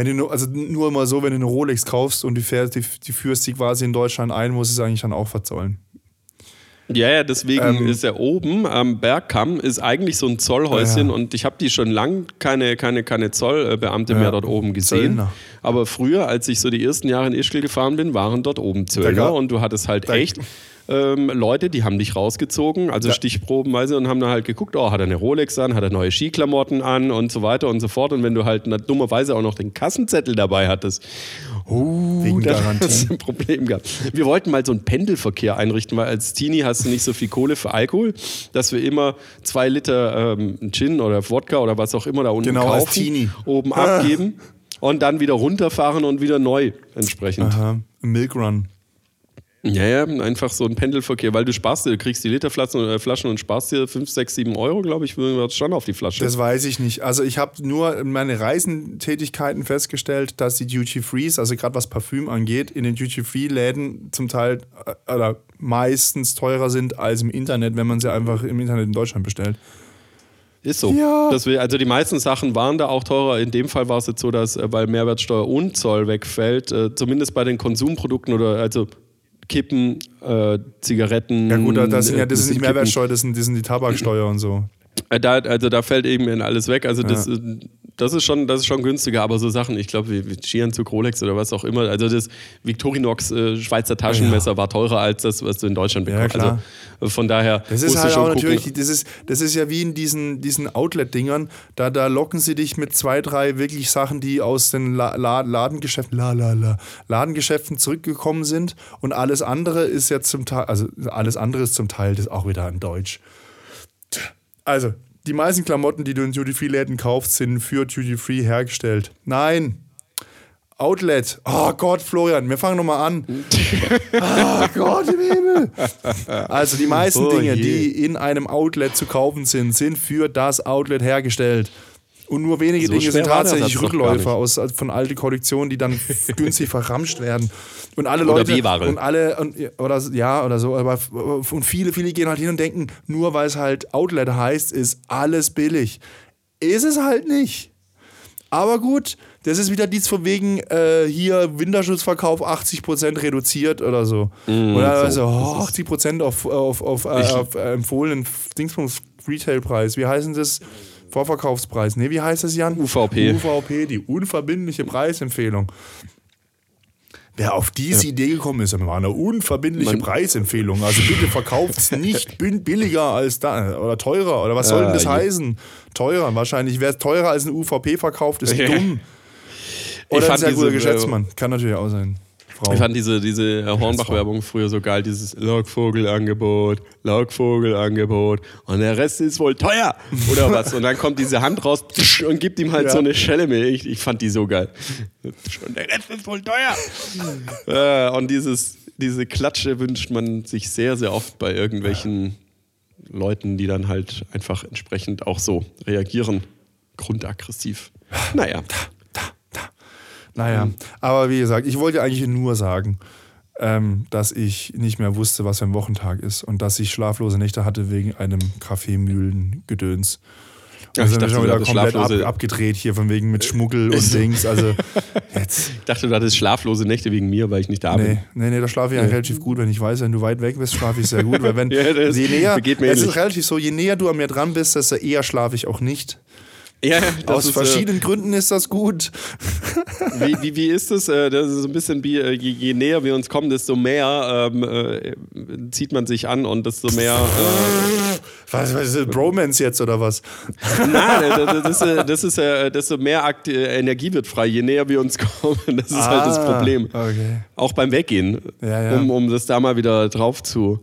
wenn du nur, also nur mal so, wenn du eine Rolex kaufst und die, fährst, die, die führst die quasi in Deutschland ein, muss es eigentlich dann auch verzollen. Ja, ja, deswegen Ähm, ist er oben am Bergkamm, ist eigentlich so ein Zollhäuschen Ja. und ich habe die schon lang keine, keine, keine Zollbeamte Ja, mehr dort oben gesehen. Zöllner. Aber früher, als ich so die ersten Jahre in Ischgl gefahren bin, waren dort oben Zöllner und du hattest halt da- echt ähm, Leute, die haben dich rausgezogen, also Da- stichprobenweise und haben dann halt geguckt, oh, hat er eine Rolex an, hat er neue Skiklamotten an und so weiter und so fort. Und wenn du halt dummerweise auch noch den Kassenzettel dabei hattest, uh, Wegen dann Garantie. hast du ein Problem gehabt. Wir wollten mal so einen Pendelverkehr einrichten, weil als Teenie hast du nicht so viel Kohle für Alkohol, dass wir immer zwei Liter ähm, Gin oder Wodka oder was auch immer da unten Genau, als kaufen, Teenie. oben abgeben und dann wieder runterfahren und wieder neu entsprechend. Aha. Milk Run. Ja, ja, einfach so ein Pendelverkehr, weil du sparst dir, du kriegst die Literflaschen äh, Flaschen und sparst dir 5, 6, 7 Euro, glaube ich, schon auf die Flasche. Das weiß ich nicht. Also ich habe nur in meine Reisentätigkeiten festgestellt, dass die Duty Frees, also gerade was Parfüm angeht, in den Duty Free Läden zum Teil äh, oder meistens teurer sind als im Internet, wenn man sie einfach im Internet in Deutschland bestellt. Ist so. Ja. Will, also die meisten Sachen waren da auch teurer. In dem Fall war es jetzt so, dass, äh, weil Mehrwertsteuer und Zoll wegfällt, äh, zumindest bei den Konsumprodukten oder also Kippen, äh, Zigaretten. Ja gut, da- das, sind ja, äh, das ist nicht. Mehrwertsteuer, das sind, das sind die Tabaksteuer und so. Äh, Da, also da fällt eben alles weg. Also das, äh, das, ist schon, das ist schon günstiger, aber so Sachen, ich glaube, wie, wie Skianzug, Rolex oder was auch immer. Also das Victorinox äh, Schweizer Taschenmesser war teurer als das, was du in Deutschland Ja, bekommst. klar. also von daher Das ist musst halt du schon auch gucken. natürlich, das ist, das ist ja wie in diesen, diesen Outlet-Dingern, da, da locken sie dich mit zwei, drei wirklich Sachen, die aus den La La Ladengeschäften, la, la, la, Ladengeschäften zurückgekommen sind und alles andere ist jetzt zum Teil, also alles andere ist zum Teil das auch wieder in Deutsch. Also, die meisten Klamotten, die du in Duty-Free-Läden kaufst, sind für Duty-Free hergestellt. Nein. Outlet. Oh Gott, Florian, wir fangen nochmal an. oh Gott im Himmel. Also die meisten Oh Dinge, je. die in einem Outlet zu kaufen sind, sind für das Outlet hergestellt. Und nur wenige So Dinge sind tatsächlich Rückläufer aus, von alten Kollektionen, die dann günstig verramscht werden. Und alle Oder Leute B-Ware. und alle und, oder ja oder so, aber und viele viele gehen halt hin und denken, nur weil es halt Outlet heißt, ist alles billig. Ist es halt nicht. Aber gut, das ist wieder dies von wegen äh, hier Winterschutzverkauf 80% reduziert oder so. oder Mm, so. also, oh, 80% auf, auf, auf, äh, auf äh, empfohlenen Dingsbums Retailpreis. Wie heißen das? Vorverkaufspreis. Nee, wie heißt das, Jan? UVP. UVP, die unverbindliche Preisempfehlung. Wer auf diese Idee gekommen ist, war eine unverbindliche Man- Preisempfehlung. Also bitte verkauft es nicht billiger als da oder teurer. Oder was soll denn das Ah, je. heißen? Teurer. Wahrscheinlich, wer es teurer als eine UVP verkauft, ist dumm. Oder ein fand sehr guter diese, Geschäftsmann. Kann natürlich auch sein. Frau. Ich fand diese, diese Hornbach-Werbung früher so geil, dieses Lockvogelangebot, Lockvogelangebot und der Rest ist wohl teuer oder was. Und dann kommt diese Hand raus und gibt ihm halt Ja. so eine Schelle mit. Ich, ich fand die so geil. Und der Rest ist wohl teuer. äh, und dieses, diese Klatsche wünscht man sich sehr, sehr oft bei irgendwelchen Leuten, die dann halt einfach entsprechend auch so reagieren. Grundaggressiv. Naja. Naja, Mhm. aber wie gesagt, ich wollte eigentlich nur sagen, ähm, dass ich nicht mehr wusste, was für ein Wochentag ist und dass ich schlaflose Nächte hatte wegen einem Kaffeemühlen-Gedöns. Ja, Wir ich sind dachte, schon wieder komplett ab, abgedreht hier von wegen mit Schmuggel und Dings. Also jetzt. Ich dachte, du hattest schlaflose Nächte wegen mir, weil ich nicht da bin. Nee, nee, nee, da schlafe ich eigentlich relativ gut, wenn ich weiß, wenn du weit weg bist, schlafe ich sehr gut. Weil wenn Ja, je näher, es ist relativ so, je näher du an mir dran bist, desto eher schlafe ich auch nicht. Ja, Aus ist, verschiedenen Gründen ist das gut. Äh, wie, wie, wie ist das? Äh, Das ist so ein bisschen wie, äh, je, je näher wir uns kommen, desto mehr ähm, äh, zieht man sich an und desto mehr. Äh, Was, was ist das, Bromance jetzt oder was? nein, äh, das, das, ist, äh, das ist, äh, desto mehr Akt, äh, Energie wird frei, je näher wir uns kommen. Das ist halt das Ah, Problem. Okay. Auch beim Weggehen, Ja, ja. Um, um das da mal wieder drauf zu,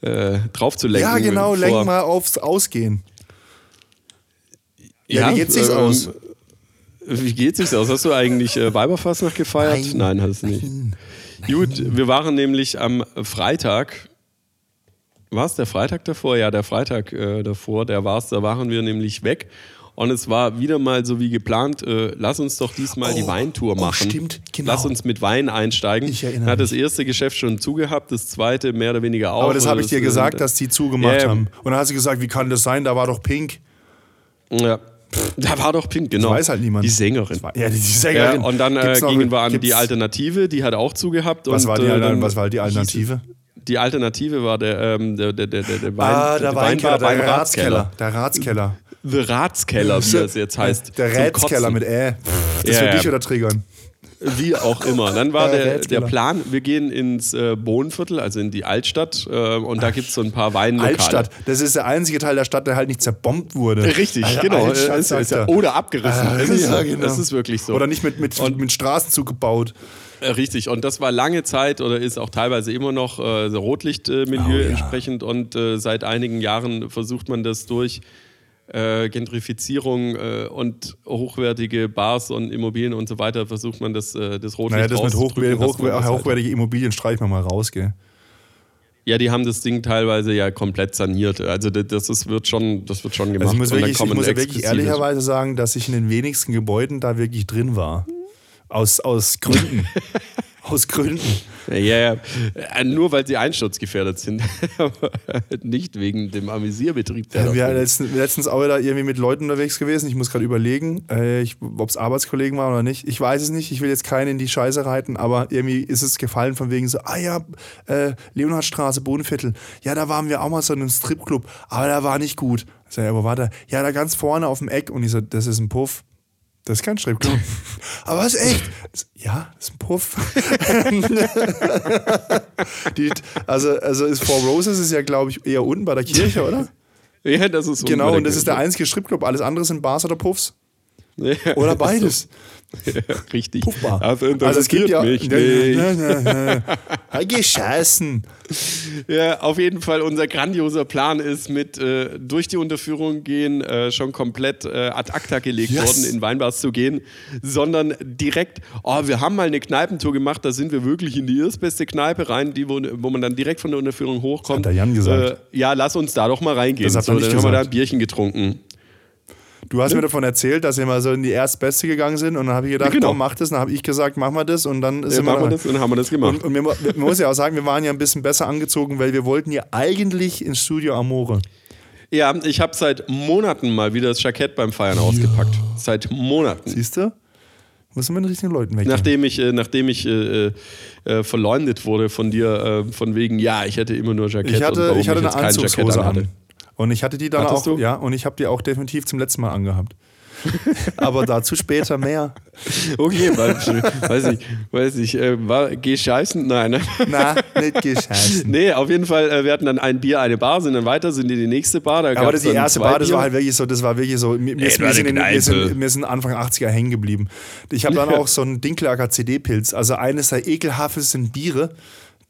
äh, drauf zu lenken. Ja, genau, lenk mal aufs Ausgehen. Ja, wie geht's sich's ähm, aus? Wie geht sich's aus? Hast du eigentlich äh, Weiberfastnacht gefeiert? Nein. Nein, hast du nicht. Gut, wir waren nämlich am Freitag. War es der Freitag davor? Ja, der Freitag äh, davor, der war es. Da waren wir nämlich weg. Und es war wieder mal so wie geplant, äh, lass uns doch diesmal Oh, die Weintour oh, machen. stimmt, genau. Lass uns mit Wein einsteigen. Ich erinnere hat das erste Geschäft schon zugehabt, das zweite mehr oder weniger auch. Aber das habe ich dir äh, gesagt, dass die zugemacht Ja, ja. haben. Und dann hast du gesagt, wie kann das sein? Da war doch Pink. Ja. Da war doch Pink, genau. Das weiß halt niemand. Die Sängerin. Ja, die, die Ja, Sängerin. und dann äh, gingen wir an gibt's- die Alternative, die hat auch zugehabt. Was und, war die, äh, dann was war die Alternative? Die Alternative war der, ähm, der, der, der, der, der Wein, Ah, der Weinbar- der Weinratskeller. Ratskeller. Der Ratskeller. The Ratskeller, wie es jetzt heißt. Der Kotzen. mit Ä. Das Ja, für ja. dich oder triggern. Wie auch immer. Dann war Der der. Plan, wir gehen ins äh, Bohnenviertel, also in die Altstadt, äh, und da gibt es so ein paar Weinlokale. Altstadt. Das ist der einzige Teil der Stadt, der halt nicht zerbombt wurde. Richtig, Alter, genau. Altstadt, ist, er. oder abgerissen. Ah, das, ist, ja, genau. das ist wirklich so. Oder nicht mit, mit, Und- mit Straßenzug gebaut. Äh, Richtig, und das war lange Zeit oder ist auch teilweise immer noch äh, Rotlichtmilieu Oh, ja. entsprechend und äh, seit einigen Jahren versucht man das durch äh, Gentrifizierung äh, und hochwertige Bars und Immobilien und so weiter, versucht man das, äh, das Rotlicht Naja, das mit hochwer hochwer das halt- hochwertige Immobilien streichen wir mal raus, gell? Ja, die haben das Ding teilweise ja komplett saniert. Also das, das ist, wird schon, das wird schon gemacht. Also ich muss, wirklich, ich muss wirklich ehrlicherweise sagen, dass ich in den wenigsten Gebäuden da wirklich drin war. Aus, aus Gründen. aus Gründen. Ja, ja. Äh, Nur weil sie einsturzgefährdet sind. Aber nicht wegen dem Amüsierbetrieb. Der Ja, wir da sind letztens, letztens auch wieder irgendwie mit Leuten unterwegs gewesen. Ich muss gerade überlegen, äh, ob es Arbeitskollegen waren oder nicht. Ich weiß es nicht. Ich will jetzt keinen in die Scheiße reiten, aber irgendwie ist es gefallen von wegen so, ah ja, äh, Leonhardstraße, Bodenviertel. Ja, da waren wir auch mal so in einem Stripclub, aber der war nicht gut. Ich sag, ja, wo war der? Ja, da ganz vorne auf dem Eck. Und ich so, das ist ein Puff. Das ist kein Stripclub. aber was echt? Ja, das ist ein Puff. die, also, also ist Four Roses ist ja, glaube ich, eher unten bei der Kirche, oder? Ja, das ist Genau, unter und das ist der einzige Stripclub. Alles andere sind Bars oder Puffs. Ja, Oder ist beides. Ja, richtig. Puffbar. Das Also es gibt interessiert ja. mich nicht. Hey, Gescheißen. Ja, auf jeden Fall unser grandioser Plan ist mit äh, durch die Unterführung gehen äh, schon komplett äh, ad acta gelegt Yes. worden, in Weinbars zu gehen, sondern direkt, oh, wir haben mal eine Kneipentour gemacht, da sind wir wirklich in die erstbeste Kneipe rein, die, wo, wo man dann direkt von der Unterführung hochkommt. Hat der Jan gesagt. Äh, ja, lass uns da doch mal reingehen. Das hat so, dann haben wir da ein Bierchen getrunken. Du hast mir davon erzählt, dass wir mal so in die Erstbeste gegangen sind und dann habe ich gedacht, Ja, genau. komm, mach das. Dann habe ich gesagt, mach mal das und dann Ja, sind wir machen wir da. das und dann haben wir das gemacht. Und, und man man muss ja auch sagen, wir waren ja ein bisschen besser angezogen, weil wir wollten ja eigentlich ins Studio Amore. ja, ich habe seit Monaten mal wieder das Jackett beim Feiern ausgepackt. Seit Monaten. Siehst du? Muss man mit den richtigen Leuten weg. Nachdem ich, äh, nachdem ich äh, äh, verleumdet wurde von dir, äh, von wegen, ja, ich hätte immer nur Jackett ich und hatte, warum ich hatte jetzt eine Anzugshose an. Und ich hatte die dann Hattest auch, du? ja, und ich habe die auch definitiv zum letzten Mal angehabt. Aber dazu später mehr. Okay, weiß ich, weiß ich. Äh, war, geh scheißen? Nein, ne? Na, nicht gescheißen. Nee, auf jeden Fall, äh, wir hatten dann ein Bier, eine Bar, sind dann weiter, sind in die nächste Bar. Da Aber die erste Bar, das war halt wirklich so, das war wirklich so, wir, wir, das war wir, sind, in, wir, sind, wir sind Anfang 80er hängen geblieben. Ich habe dann auch so einen Dinklager CD-Pilz, also eines der ekelhaftesten Biere,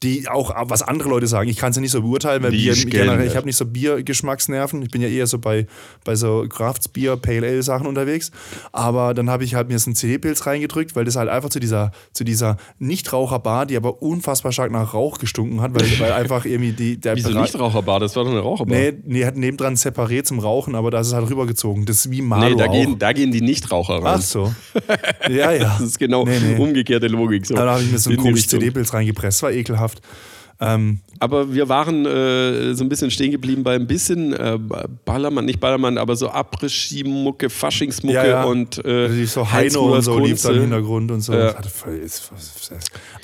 die auch was andere Leute sagen. Ich kann es ja nicht so beurteilen, weil Bier, ich generell, ich habe nicht so Biergeschmacksnerven. Ich bin ja eher so bei, bei so Craftsbier, Pale Ale Sachen unterwegs. Aber dann habe ich halt mir so einen CD-Pilz reingedrückt, weil das halt einfach zu dieser, zu dieser Nichtraucherbar, die aber unfassbar stark nach Rauch gestunken hat, weil, weil einfach irgendwie die, der Wieso Bereich- nicht Raucherbar? Das war doch eine Raucherbar. Nee, nee, hat nebendran separé zum Rauchen, aber da ist es halt rübergezogen. Das ist wie Malo Nee, da auch. gehen, da gehen die Nichtraucher rein. Ach so. Ja, ja. Das ist genau Nee, nee. umgekehrte Logik. So. Da habe ich mir so einen komischen. CD-Pilz reingepresst. War ekelhaft. Ähm, Aber wir waren äh, so ein bisschen stehen geblieben bei ein bisschen äh, Ballermann, nicht Ballermann, aber so Après-Ski-Mucke, Faschingsmucke ja, ja. und äh, die so Heino und so lief da im. Hintergrund und so. Ja.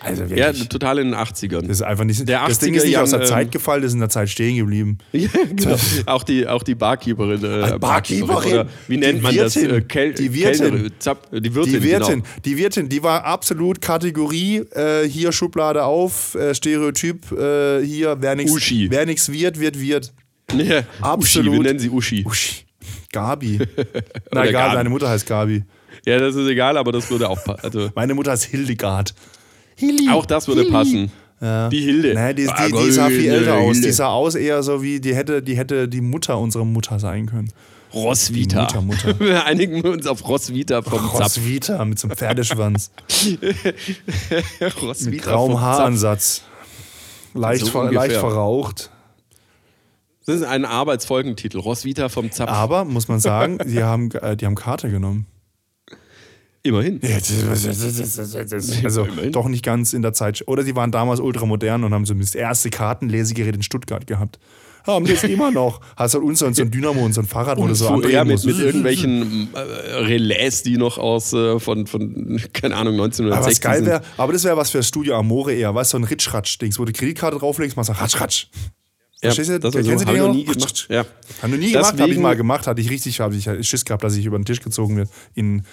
Also Ja, total in den 80ern. das ist einfach nicht. Der das Ding 80er ist nicht aus der Jan, Zeit ähm, gefallen, das ist in der Zeit stehen geblieben. Ja, genau. auch, die, auch die Barkeeperin. Äh, Barkeeperin? Oder wie nennt Die man Wirtin. das? Äh, Kel Die Wirtin. Kellnerin, Zapp, die Wirtin. Die Wirtin, Genau. die Wirtin, die war absolut Kategorie, äh, hier Schublade auf, äh, Stereotyp, äh, hier, wer nichts wird, wird, wird. Ja, Absolut. Uschi, wir nennen sie Uschi. Uschi. Gabi. Na egal, Gabi. deine Mutter heißt Gabi. Ja, das ist egal, aber das würde auch passen. Also, Meine Mutter heißt Hildegard. Hilli. auch das würde passen. Die Hilde. Nee, die, Ah, die, die sah viel älter aus. Hilde. Die sah aus eher so wie, die hätte, die hätte die Mutter unserer Mutter sein können. Roswitha. Mutter, Mutter. Wir einigen uns auf Roswitha vom Zapp. Roswitha mit so einem Pferdeschwanz. Roswitha mit grauem. Haaransatz. Leicht, So ver, leicht verraucht. Das ist ein Arbeitsfolgentitel. Roswitha vom Zapf. Aber, muss man sagen, die haben, äh, die haben Karte genommen. Immerhin. Also Immerhin. doch nicht ganz in der Zeit. Oder sie waren damals ultramodern und haben so das erste Kartenlesegerät in Stuttgart gehabt. Haben jetzt immer noch. Hast halt uns so ein Dynamo und so ein Fahrrad, wo du so andrehen mit, musst. mit irgendwelchen äh, Relais, die noch aus äh, von, von, keine Ahnung, Aber 1960 was geil sind. wäre, aber das wäre was für Studio Amore eher, weißt du, so ein Ritsch-Ratsch-Dings, wo du Kreditkarte drauflegst, machst du Ratsch, Ratsch. Ja, Verstehst du? das so, Kennst du hab den noch nie gemacht. Ja. Haben du nie gemacht, habe ich Deswegen- mal gemacht, hatte ich richtig, habe ich Schiss gehabt, dass ich über den Tisch gezogen wird. In,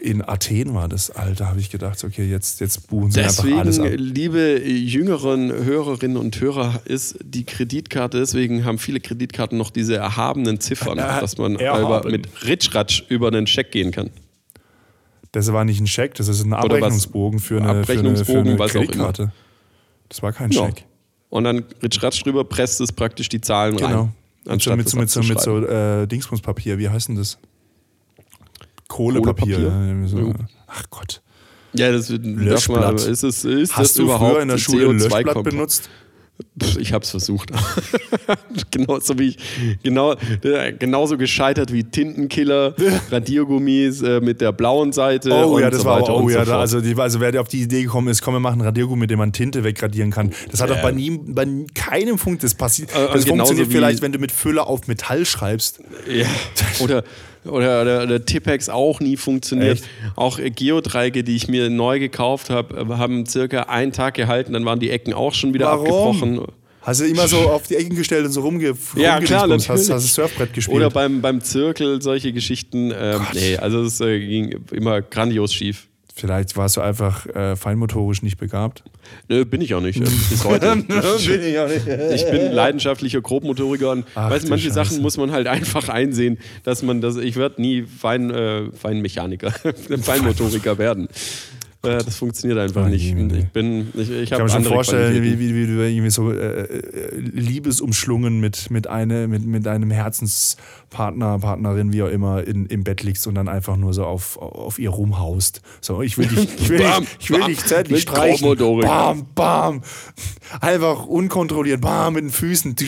in Athen war das, Alter, habe ich gedacht, okay, jetzt, jetzt buchen sie einfach alles ab. Deswegen, liebe jüngeren Hörerinnen und Hörer, ist die Kreditkarte, deswegen haben viele Kreditkarten noch diese erhabenen Ziffern, dass man über, mit Ritschratsch über den Scheck gehen kann. Das war nicht ein Scheck, das ist ein was- Abrechnungsbogen für eine, für eine, für Abrechnungsbogen, eine. Kreditkarte. Das war kein Ja. Scheck. Und dann Ritschratsch drüber presst es praktisch die Zahlen Genau. rein. Mit so, Anstatt mit, so, mit, so, mit so äh, Dingsbumspapier, wie heißt denn das? Kohlepapier. Kohlepapier? Ja, so. Ach Gott. Ja, das wird mal, Löschblatt. Ist, es, ist das Hast du überhaupt früher in der Schule ein Löschblatt CO2-kompatibel? benutzt? Pff, Ich habe es versucht. genauso wie ich, genau, äh, genauso gescheitert wie Tintenkiller, Radiergummis äh, mit der blauen Seite. Oh ja, das so war oh ja, so da, also, die, also wer auf die Idee gekommen ist, komm, wir machen ein Radiergummi, mit dem man Tinte wegradieren kann. Das hat doch bei, nie, bei keinem Funkt, das passiert. Äh, das funktioniert wie- vielleicht, wenn du mit Füller auf Metall schreibst. Ja. Oder, oder der, der Tippex auch nie funktioniert. Echt? Auch Geodreiecke, die ich mir neu gekauft habe, haben circa einen Tag gehalten, dann waren die Ecken auch schon wieder Warum? abgebrochen. Hast du immer so auf die Ecken gestellt und so rumge Ja, klar, hast, hast du Surfbrett gespielt. Oder beim, beim Zirkel, solche Geschichten. Ähm, nee, also es äh, ging immer grandios schief. Vielleicht warst du einfach äh, feinmotorisch nicht begabt. Nö, bin ich auch nicht. Bis heute. Bin ich auch nicht. Ich bin leidenschaftlicher Grobmotoriker und Ach, weißt, manche Scheiße. Sachen muss man halt einfach einsehen, dass man das. Ich werde nie Fein, äh, Feinmechaniker, Feinmotoriker werden. Äh, das funktioniert einfach Oh, nicht. je, Ich bin, ich, ich Ich kann mir schon vorstellen, wie, wie, wie du irgendwie so äh, äh, liebesumschlungen mit, mit, eine, mit, mit einem Herzenspartner, Partnerin, wie auch immer, in, im Bett liegst und dann einfach nur so auf, auf ihr rumhaust. So, ich will dich, ich will Bam, dich, ich will bam, dich zärtlich streichen. Bam, bam. Einfach unkontrolliert, bam, mit den Füßen.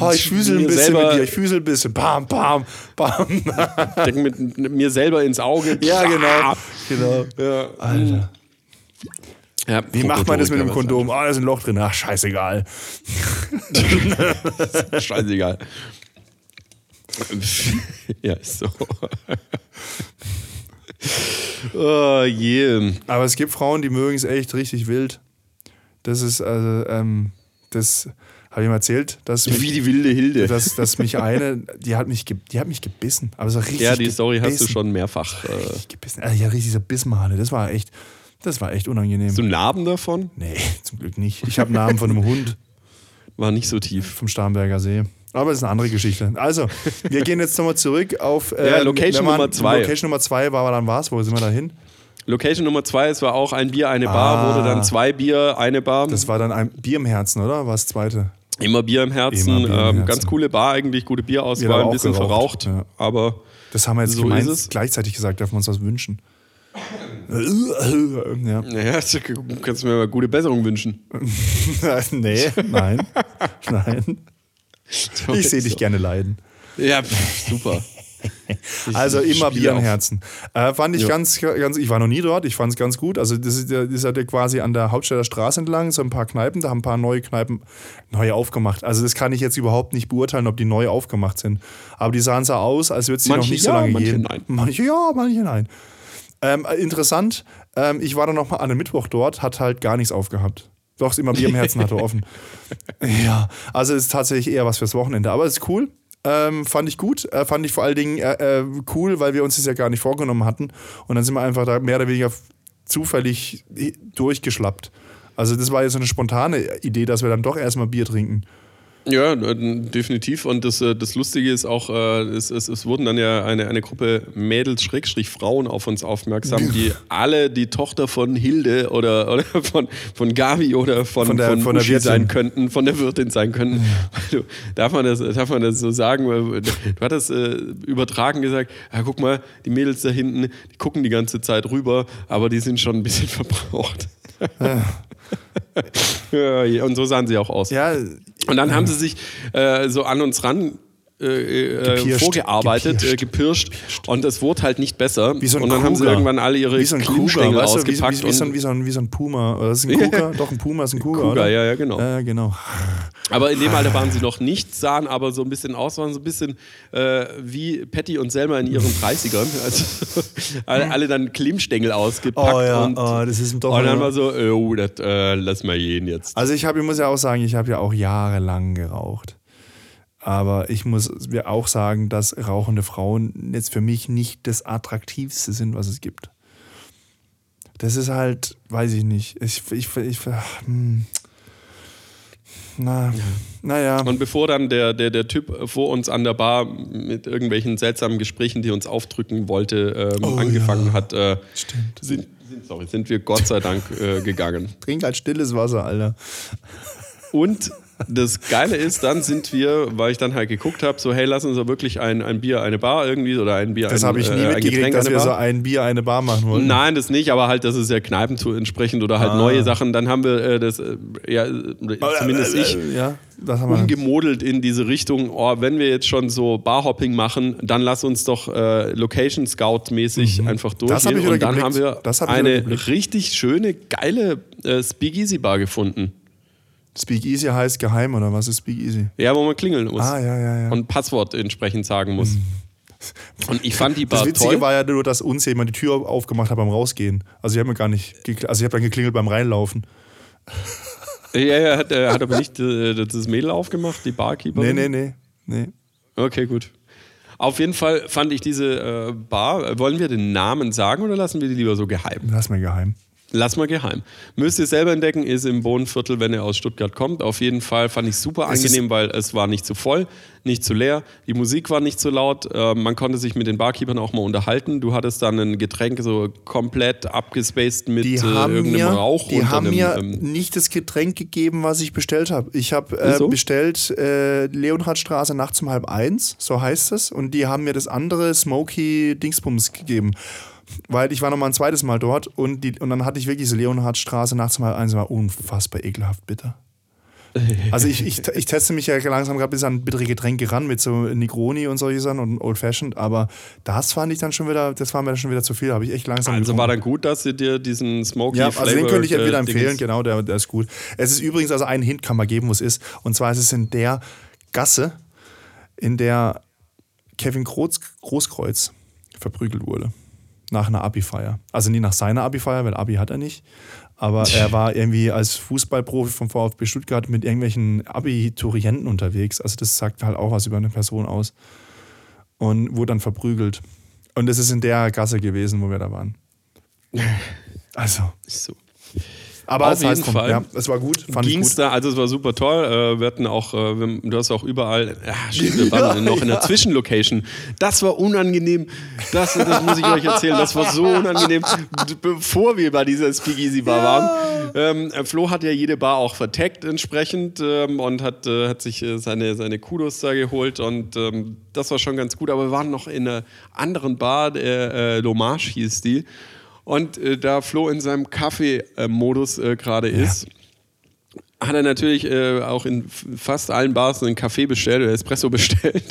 Oh, ich füßel ein bisschen mit dir, ich füßel ein bisschen. Bam, bam, bam. Denk mit, mit mir selber ins Auge. ja, genau. genau. Ja. Alter. Ja, Wie macht man das mit dem Kondom? Ah, da ist ein Loch drin. Ach, scheißegal. Scheißegal. ja, ist so. oh je. Aber es gibt Frauen, die mögen es echt richtig wild. Das ist, also, ähm, das habe ich ihm erzählt, dass mich, Wie die wilde Hilde. dass, dass mich eine, die hat mich, die hat mich gebissen. Aber so richtig ja, die Story hast du schon mehrfach. Äh, Richtig gebissen. Also, ja, richtig diese Bissmale. Das war echt, das war echt unangenehm. hast du Narben davon? nee, zum Glück nicht. Ich habe Namen von einem Hund War nicht so tief. vom Starnberger See. Aber das ist eine andere Geschichte. Also, wir gehen jetzt nochmal zurück auf. äh, Ja, Location wir waren- Nummer zwei. Location Nummer zwei war dann was? Wo sind wir da hin? Location Nummer zwei, es war auch ein Bier, eine Bar, Ah. wurde dann zwei Bier, eine Bar. Das war dann ein Bier im Herzen, oder? Was zweite? Immer Bier im Herzen. Bier im ähm, Herzen. Ganz coole Bar eigentlich, gute Bierauswahl, ein bisschen geraucht, verraucht. ja. Aber Das haben wir jetzt So gemeint, gleichzeitig gesagt, dürfen wir uns was wünschen. ja. naja, du kannst mir mal gute Besserung wünschen. nee, nein, nein. Ich sehe dich gerne leiden. Ja, pff, super. Also immer Bier im. Herzen. Äh, fand ich Ja. ganz, ganz, ich war noch nie dort, ich fand es ganz gut. Also das ist, das ist ja quasi an der Hauptstädter Straße entlang, so ein paar Kneipen, da haben ein paar neue Kneipen neu aufgemacht. Also das kann ich jetzt überhaupt nicht beurteilen, ob die neu aufgemacht sind. Aber die sahen so aus, als würde es die noch nicht so ja, lange manche geben. nein. Manche ja, manche nein. Ähm, äh, interessant, ähm, ich war dann noch mal an einem Mittwoch dort, hat halt gar nichts aufgehabt. Doch, immer Bier im Herzen hatte offen. Ja, also es ist tatsächlich eher was fürs Wochenende. Aber es ist cool. Ähm, fand ich gut. Äh, fand ich vor allen Dingen äh, äh, cool, weil wir uns das ja gar nicht vorgenommen hatten. Und dann sind wir einfach da mehr oder weniger zufällig durchgeschlappt. Also das war jetzt so eine spontane Idee, dass wir dann doch erstmal Bier trinken. Ja, äh, definitiv. Und das, äh, das Lustige ist auch, äh, es, es, es wurden dann ja eine, eine Gruppe Mädels, Schrägstrich Frauen auf uns aufmerksam, die alle die Tochter von Hilde oder, oder von, von Gabi oder von, Von der- von, von der Wirtin. sein könnten, von der Wirtin sein könnten. Du, darf, man das, darf man das so sagen? Du hattest äh, übertragen gesagt, ja, guck mal, die Mädels da hinten, die gucken die ganze Zeit rüber, aber die sind schon ein bisschen verbraucht. Ja, und so sahen sie auch aus. Ja, Und dann haben sie sich äh, so an uns ran äh, äh, Gepirscht. vorgearbeitet, äh, gepirscht und es wurde halt nicht besser. so und dann haben sie irgendwann alle ihre wie so Klimmstängel weißt du, wie, ausgepackt. wie, wie, so ein, wie, so ein, wie so ein Puma. Oder ist es ein Cougar? Doch, ein Puma ist ein Cougar, oder? ja, ja, genau. Äh, genau. aber in dem Alter waren sie noch nicht, sahen aber so ein bisschen aus, waren so ein bisschen äh, wie Patty und Selma in ihren 30ern. Also alle, dann Klimmstängel ausgepackt. Oh ja, und, oh, das ist doch und dann war so, oh, das äh, lass mal gehen jetzt. Also ich habe, ich muss ja auch sagen, ich habe ja auch jahrelang geraucht. Aber ich muss mir auch sagen, dass rauchende Frauen jetzt für mich nicht das attraktivste sind, was es gibt. Das ist halt, weiß ich nicht. Ich, ich, ich, hm. Na, naja. Und bevor dann der, der, der Typ vor uns an der Bar mit irgendwelchen seltsamen Gesprächen, die uns aufdrücken wollte, ähm, Oh, angefangen ja. hat, äh, Stimmt. sind, sind, sorry, sind wir Gott sei Dank äh, gegangen. Trink halt stilles Wasser, Alter. Und das Geile ist, dann sind wir, weil ich dann halt geguckt habe, so hey, lass uns doch wirklich ein, ein Bier, eine Bar irgendwie oder ein Bier, Das habe ich nie äh, mitgekriegt, dass eine wir so Bar. ein Bier, eine Bar machen wollten. Nein, das nicht, aber halt, das ist ja Kneipen zu entsprechend oder halt Ah. neue Sachen. Dann haben wir äh, das, äh, ja, äh, zumindest ich, Äh, Ja, haben wir. umgemodelt in diese Richtung, oh, wenn wir jetzt schon so Barhopping machen, dann lass uns doch äh, Location Scout mäßig einfach Mhm. Das hab durchgehen. ich Und dann geblickt. haben wir Das hab eine richtig schöne, geile äh, Speakeasy Bar gefunden. Speakeasy heißt geheim oder was ist Speakeasy? Ja, wo man klingeln muss. Ah, ja, ja, ja. Und Passwort entsprechend sagen muss. Und ich fand die Das Bar Witzige toll. war ja nur, dass uns jemand die Tür aufgemacht hat beim Rausgehen. Also ich habe mir gar nicht, also ich habe dann geklingelt beim Reinlaufen. ja, ja, hat, äh, hat aber nicht äh, das Mädel aufgemacht, die Barkeeper. Nee, nee, nee, nee. Okay, gut. Auf jeden Fall fand ich diese äh, Bar. Wollen wir den Namen sagen oder lassen wir die lieber so geheim? Lass mir geheim. Lass mal geheim. Müsst ihr selber entdecken, ist im Bodenviertel, wenn ihr aus Stuttgart kommt. Auf jeden Fall fand ich super angenehm, weil es war nicht zu voll, nicht zu leer, die Musik war nicht zu laut, äh, man konnte sich mit den Barkeepern auch mal unterhalten. Du hattest dann ein Getränk so komplett abgespaced mit äh, irgendeinem mir, Rauch die haben einem, mir ähm, nicht das Getränk gegeben, was ich bestellt habe. Ich habe äh, Wieso? bestellt äh, Leonhardstraße nachts um halb eins, so heißt es. Und die haben mir das andere Smoky Dingsbums gegeben. Weil ich war noch mal ein zweites Mal dort und, die, und dann hatte ich wirklich diese Leonhardstraße nachts halb eins, war unfassbar ekelhaft bitter. Also ich, ich, ich teste mich ja langsam gerade bis an bittere Getränke ran mit so Negroni und solche Sachen und Old Fashioned, aber das fand ich dann schon wieder, das war mir dann schon wieder zu viel, habe ich echt langsam also getrunken. war dann gut, dass sie dir diesen Smoky Ja, also den könnte ich entweder äh, empfehlen, Dings- genau, der, der ist gut. Es ist übrigens, also einen Hint kann man geben, wo es ist. Und zwar ist es in der Gasse, in der Kevin Groß, Großkreuz verprügelt wurde. Nach einer Abi-Feier. Also nie nach seiner Abi-Feier, weil Abi hat er nicht. Aber er war irgendwie als Fußballprofi vom VfB Stuttgart mit irgendwelchen Abiturienten unterwegs. Also das sagt halt auch was über eine Person aus. Und wurde dann verprügelt. Und das ist in der Gasse gewesen, wo wir da waren. Also. So. Aber Auf jeden Fall. Ja, es war gut. Ging's da, also es war super toll. Äh, Wir hatten auch, äh, du hast auch überall, ja, stimmt, wir waren noch in der Zwischenlocation. Das war unangenehm. Das, das muss ich euch erzählen. Das war so unangenehm, bevor wir bei dieser Speakeasy Bar waren. Ähm, äh, Flo hat ja jede Bar auch verteckt entsprechend ähm, und hat, äh, hat sich äh, seine, seine Kudos da geholt und ähm, das war schon ganz gut. Aber wir waren noch in einer anderen Bar, der äh, L'Hommage hieß die. Und äh, da Flo in seinem Kaffee-Modus äh, gerade ist, hat er natürlich äh, auch in fast allen Bars einen Kaffee bestellt oder Espresso bestellt.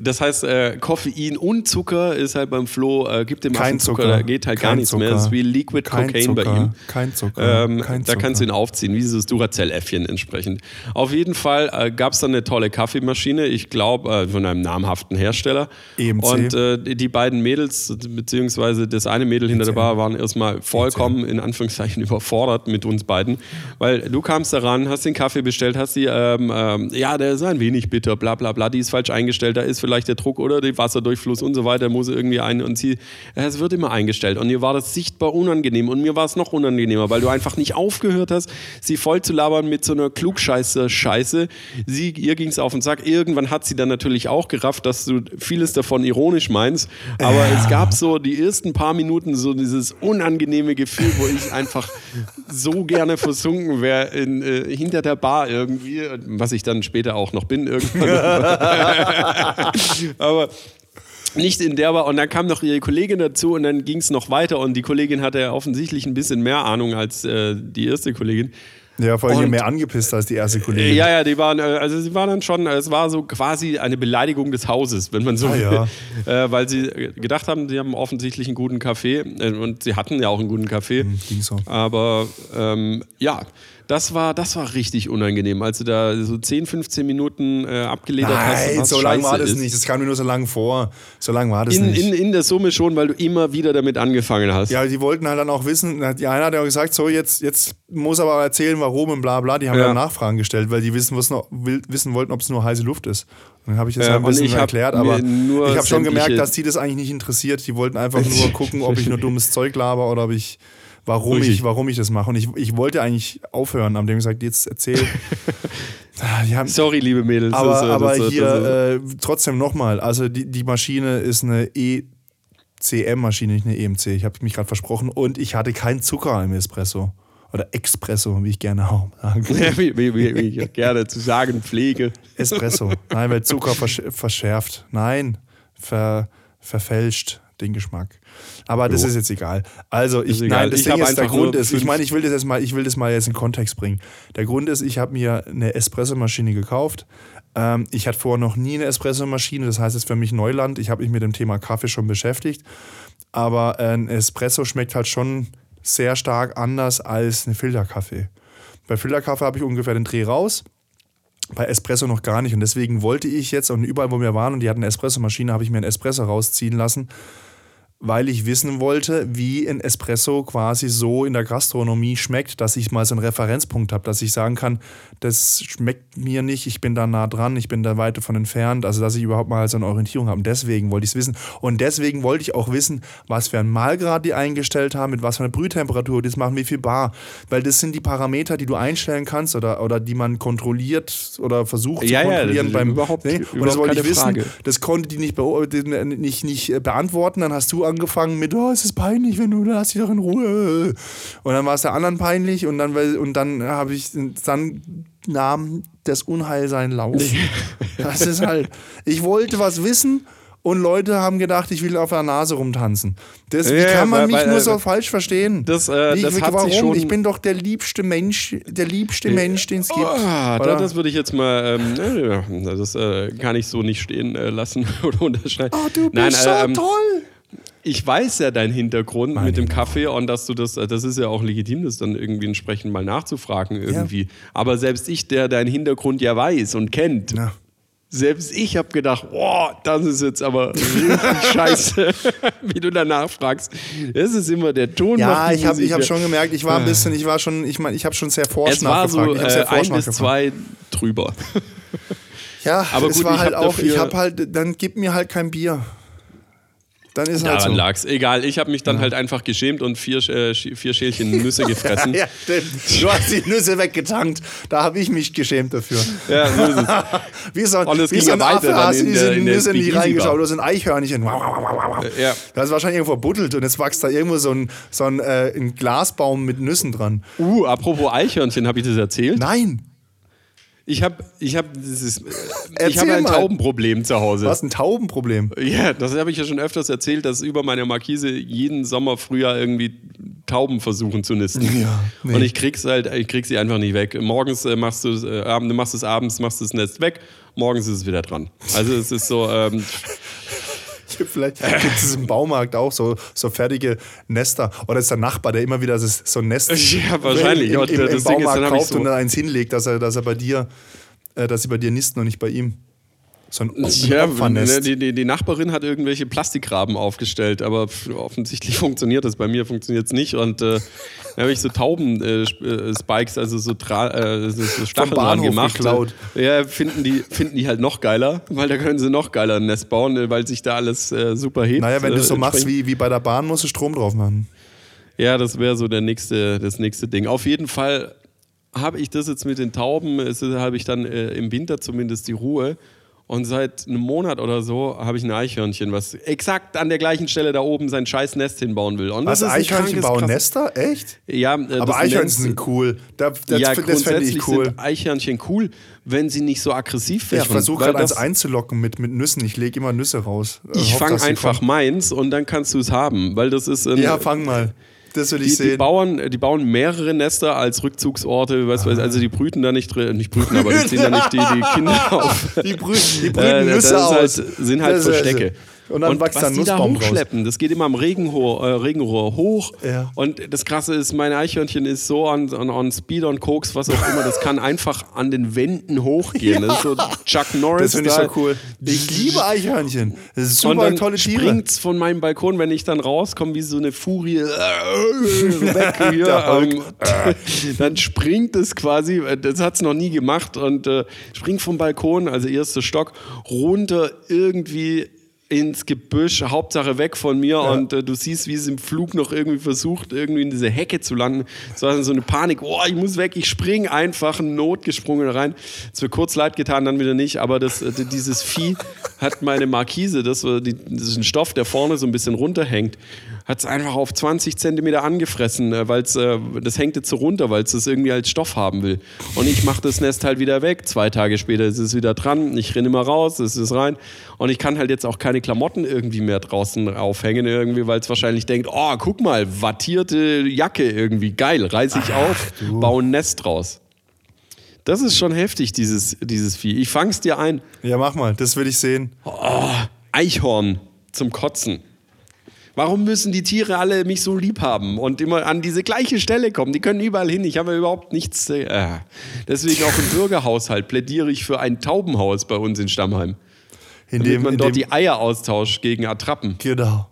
das heißt, äh, Koffein und Zucker ist halt beim Flo, äh, gibt dem Kein Zucker, Zucker. da geht halt gar nichts mehr. Zucker. Das ist wie Liquid Kein Cocaine bei Zucker. ihm. Kein Zucker. Ähm, Kein da kannst du ihn Zucker. aufziehen, wie dieses Duracell-Äffchen entsprechend. Auf jeden Fall äh, gab es dann eine tolle Kaffeemaschine, ich glaube äh, von einem namhaften Hersteller. EMC. Und äh, die die beiden Mädels, beziehungsweise das eine Mädel hinter der Bar, waren erstmal vollkommen in Anführungszeichen überfordert mit uns beiden. Weil du kamst da ran, hast den Kaffee bestellt, hast die, ähm, ähm, ja, der ist ein wenig bitter, bla bla bla, die ist falsch eingestellt, da ist vielleicht der Druck oder der Wasserdurchfluss und so weiter, muss irgendwie ein und sie, es wird immer eingestellt. Und mir war das sichtbar unangenehm und mir war es noch unangenehmer, weil du einfach nicht aufgehört hast, sie voll zu labern mit so einer Klugscheißer-Scheiße. Sie, ihr ging es auf den Sack. Irgendwann hat sie dann natürlich auch gerafft, dass du vieles davon ironisch meinst. Aber es gab so die ersten paar Minuten so dieses unangenehme Gefühl, wo ich einfach so gerne versunken wäre in, äh, hinter der Bar irgendwie, was ich dann später auch noch bin irgendwann. Aber nicht in der war. Und dann kam noch ihre Kollegin dazu und dann ging es noch weiter. Und die Kollegin hatte offensichtlich ein bisschen mehr Ahnung als äh, die erste Kollegin. Ja, vor allem Und- mehr angepisst als die erste Kollegin. Ja, ja, die waren, äh, also sie waren dann schon, äh, es war so quasi eine Beleidigung des Hauses, wenn man so Ah, will. ja. Äh, weil sie äh, gedacht haben, sie haben offensichtlich einen guten Kaffee äh, und sie hatten ja auch einen guten Kaffee. ging so. Aber ähm, ja, das war, das war richtig unangenehm, als du da so 10, 15 Minuten äh, abgeledert hast. Nein, so lange war das ist. nicht. Das kam mir nur so lange vor. So lange war das In, nicht. in, in der Summe schon, weil du immer wieder damit angefangen hast. ja, die wollten halt dann auch wissen, die eine hat ja auch gesagt, so jetzt, jetzt muss aber erzählen, warum und bla bla. Die haben Ja. dann Nachfragen gestellt, weil die wissen, was noch, wissen wollten, ob es nur heiße Luft ist. Und dann habe ich das Ja, ja ein bisschen erklärt, aber ich habe schon gemerkt, dass die das eigentlich nicht interessiert. Die wollten einfach nur gucken, ob ich nur dummes Zeug laber oder ob ich, warum Richtig. ich, warum ich das mache. Und ich, ich wollte eigentlich aufhören, haben dem gesagt, jetzt erzähl. Ah, die haben, Sorry, liebe Mädels. aber, das, äh, aber das, äh, hier das, äh, äh, trotzdem nochmal, also die, die Maschine ist eine ECM-Maschine, nicht eine EMC. Ich habe mich gerade versprochen und ich hatte keinen Zucker im Espresso. Oder Espresso, wie ich gerne auch sage. wie, wie, wie, wie ich gerne zu sagen pflege. Espresso. Nein, weil Zucker versch verschärft. Nein, ver verfälscht den Geschmack. Aber das Jo. ist jetzt egal. Also ich, egal. nein, das Ich Ding ist, der Grund ist, ich meine, ich will das jetzt mal, ich will das mal jetzt in Kontext bringen. Der Grund ist, ich habe mir eine Espressomaschine gekauft. Ähm, ich hatte vorher noch nie eine Espressomaschine, das heißt, es ist für mich Neuland. Ich habe mich mit dem Thema Kaffee schon beschäftigt. Aber ein Espresso schmeckt halt schon sehr stark anders als ein Filterkaffee. Bei Filterkaffee habe ich ungefähr den Dreh raus bei Espresso noch gar nicht. Und deswegen wollte ich jetzt, und überall, wo wir waren, und die hatten eine Espressomaschine, habe ich mir einen Espresso rausziehen lassen, weil ich wissen wollte, wie ein Espresso quasi so in der Gastronomie schmeckt, dass ich mal so einen Referenzpunkt habe, dass ich sagen kann, das schmeckt mir nicht, ich bin da nah dran, ich bin da weit davon entfernt, also dass ich überhaupt mal so eine Orientierung habe. Und deswegen wollte ich es wissen. Und deswegen wollte ich auch wissen, was für ein Mahlgrad die eingestellt haben, mit was für einer Brühtemperatur die das machen, wie viel Bar. Weil das sind die Parameter, die du einstellen kannst oder, oder die man kontrolliert oder versucht Ja, zu ja, kontrollieren das ist beim überhaupt- Nee, Und das überhaupt wollte ich wissen. Frage. Das konnte die nicht, die nicht, nicht äh, beantworten. Dann hast du angefangen mit, oh, es ist peinlich, wenn du, lass dich doch in Ruhe. Und dann war es der anderen peinlich und dann, weil- und dann habe ich, dann nahm das Unheil seinen Lauf. Das ist halt, ich wollte was wissen und Leute haben gedacht, ich will auf der Nase rumtanzen. Das, Ja, kann man weil- mich weil, nur äh, so falsch verstehen? das, äh, Wie- das warum? sich schon- Ich bin doch der liebste Mensch, der liebste Mensch, den es gibt. Ah, da, das würde ich jetzt mal, ähm, äh, das äh, kann ich so nicht stehen äh, lassen oder unterschreiben. Oh, du bist Nein, so äh, ähm, toll. Ich weiß ja deinen Hintergrund Meine mit dem. Kaffee und dass du das, äh, das ist ja auch legitim, das dann irgendwie entsprechend mal nachzufragen irgendwie. Aber selbst ich, der deinen Hintergrund ja weiß und kennt, Ja. Selbst ich habe gedacht, boah, das ist jetzt aber richtig scheiße, wie du danach fragst. Das ist immer der Ton. Ja, ich habe ich hab schon gemerkt, ich war ein bisschen, ich war schon, ich meine, ich habe schon sehr forsch es war so. Ich äh, sehr ein bis zwei drüber. Ja, Aber es gut, war halt auch, dafür- ich habe halt, dann gib mir halt kein Bier. Dann ist halt Daran so. lag's. Egal, ich habe mich dann halt einfach geschämt und vier, äh, vier Schälchen Nüsse gefressen. Ja, stimmt. Du hast die Nüsse weggetankt. Da habe ich mich geschämt dafür. Ja, so ist es. Wie so, Und es wie ging so ja ein Affe dann hast du in diese der- in Nüsse nicht Speakeasy reingeschaut. Du hast ein Eichhörnchen. Wow, wow, wow, wow. Ja. Das ist wahrscheinlich irgendwo verbuddelt und jetzt wächst da irgendwo so ein, so ein, äh, ein Glasbaum mit Nüssen dran. Uh, apropos Eichhörnchen, habe ich das erzählt? Nein. Ich habe ich hab dieses, äh, ich habe ein mal. Taubenproblem zu Hause. Hast ein Taubenproblem. Ja, das habe ich ja schon öfters erzählt, dass über meine Markise jeden Sommer, Frühjahr irgendwie Tauben versuchen zu nisten. Ja, nee. Und ich krieg's halt, ich krieg sie einfach nicht weg. Morgens äh, machst du äh, Abend, machst es abends, machst du das Nest weg, morgens ist es wieder dran. Also es ist so, ähm, Vielleicht gibt es im Baumarkt auch so, so fertige Nester. Oder ist der Nachbar, der immer wieder so ein Nest Ja, wahrscheinlich. im, im, im dann Baumarkt kauft so- und dann eins hinlegt, dass er, dass er bei dir, äh, dass sie bei dir nisten und nicht bei ihm. So ein, ja, ne, Opfernest. die, die, die Nachbarin hat irgendwelche Plastikraben aufgestellt, aber offensichtlich funktioniert das. Bei mir funktioniert es nicht. Und äh, da habe ich so Tauben-Spikes, äh, Spikes, also so, Tra äh, so, Stacheln dran gemacht. geklaut. Ja, finden die, finden die halt noch geiler, weil da können sie noch geiler ein Nest bauen, äh, weil sich da alles äh, super hebt. Naja, wenn du äh, so machst wie, wie bei der Bahn, musst du Strom drauf machen. Ja, das wäre so der nächste, das nächste Ding. Auf jeden Fall habe ich das jetzt mit den Tauben, es habe ich dann äh, im Winter zumindest die Ruhe. Und seit einem Monat oder so habe ich ein Eichhörnchen, was exakt an der gleichen Stelle da oben sein scheiß Nest hinbauen will. Und Was, Eichhörnchen bauen Nester? Echt? Ja, äh, Aber Eichhörnchen nennt- sind cool. Da, das ja, das fände ich cool. sind Eichhörnchen cool, wenn sie nicht so aggressiv wären. Ich versuche gerade eins einzulocken mit, mit Nüssen. Ich lege immer Nüsse raus. Äh, Ich fange einfach meins und dann kannst du es haben, weil das ist ein, Ja, fang mal. Das will ich Die, die, sehen. bauen, die bauen mehrere Nester als Rückzugsorte, was weiß, also die brüten da nicht drin, nicht brüten, aber die ziehen da nicht die, die Kinder auf. Die, die brüten Äh, das Nüsse ist halt, aus. sind halt Das Verstecke. Und dann wächst was ein die da Nussbaum raus. hochschleppen, das geht immer am Regenrohr, äh, Regenrohr hoch. Ja. Und das Krasse ist, mein Eichhörnchen ist so on, on, on Speed, on Koks, was auch immer, das kann einfach an den Wänden hochgehen. Das ist so Chuck Norris. Das finde ich so cool. Ich liebe Eichhörnchen. Das ist Und super dann tolle Tiere. springt's von meinem Balkon, wenn ich dann rauskomme, wie so eine Furie, äh, weg hier. Ähm, dann springt es quasi, äh, das hat's noch nie gemacht, und äh, springt vom Balkon, also erster Stock, runter irgendwie ins Gebüsch, Hauptsache weg von mir und äh, du siehst, wie es im Flug noch irgendwie versucht, irgendwie in diese Hecke zu landen. Es war dann so eine Panik, oh, ich muss weg, ich spring einfach notgesprungen rein. Es wird kurz leid getan, dann wieder nicht, aber das, äh, dieses Vieh hat meine Markise, das, war die, das ist ein Stoff, der vorne so ein bisschen runterhängt, hat es einfach auf 20 Zentimeter angefressen, äh, weil es, äh, das hängt jetzt so runter, weil es das irgendwie als Stoff haben will. Und ich mache das Nest halt wieder weg. Zwei Tage später ist es wieder dran. Ich renne immer raus, es ist rein. Und ich kann halt jetzt auch keine Klamotten irgendwie mehr draußen aufhängen, irgendwie, weil es wahrscheinlich denkt, oh, guck mal, wattierte Jacke irgendwie, geil, reiß ich auf, baue ein Nest draus. Das ist schon heftig, dieses, dieses Vieh. Ich fang's dir ein. Ja, mach mal. Das will ich sehen. Eichhorn zum Kotzen. Warum müssen die Tiere alle mich so lieb haben und immer an diese gleiche Stelle kommen? Die können überall hin. Ich habe überhaupt nichts. Äh. Deswegen auch im Bürgerhaushalt plädiere ich für ein Taubenhaus bei uns in Stammheim. In Damit dem, man dort dem, die Eier austauscht gegen Attrappen. Genau.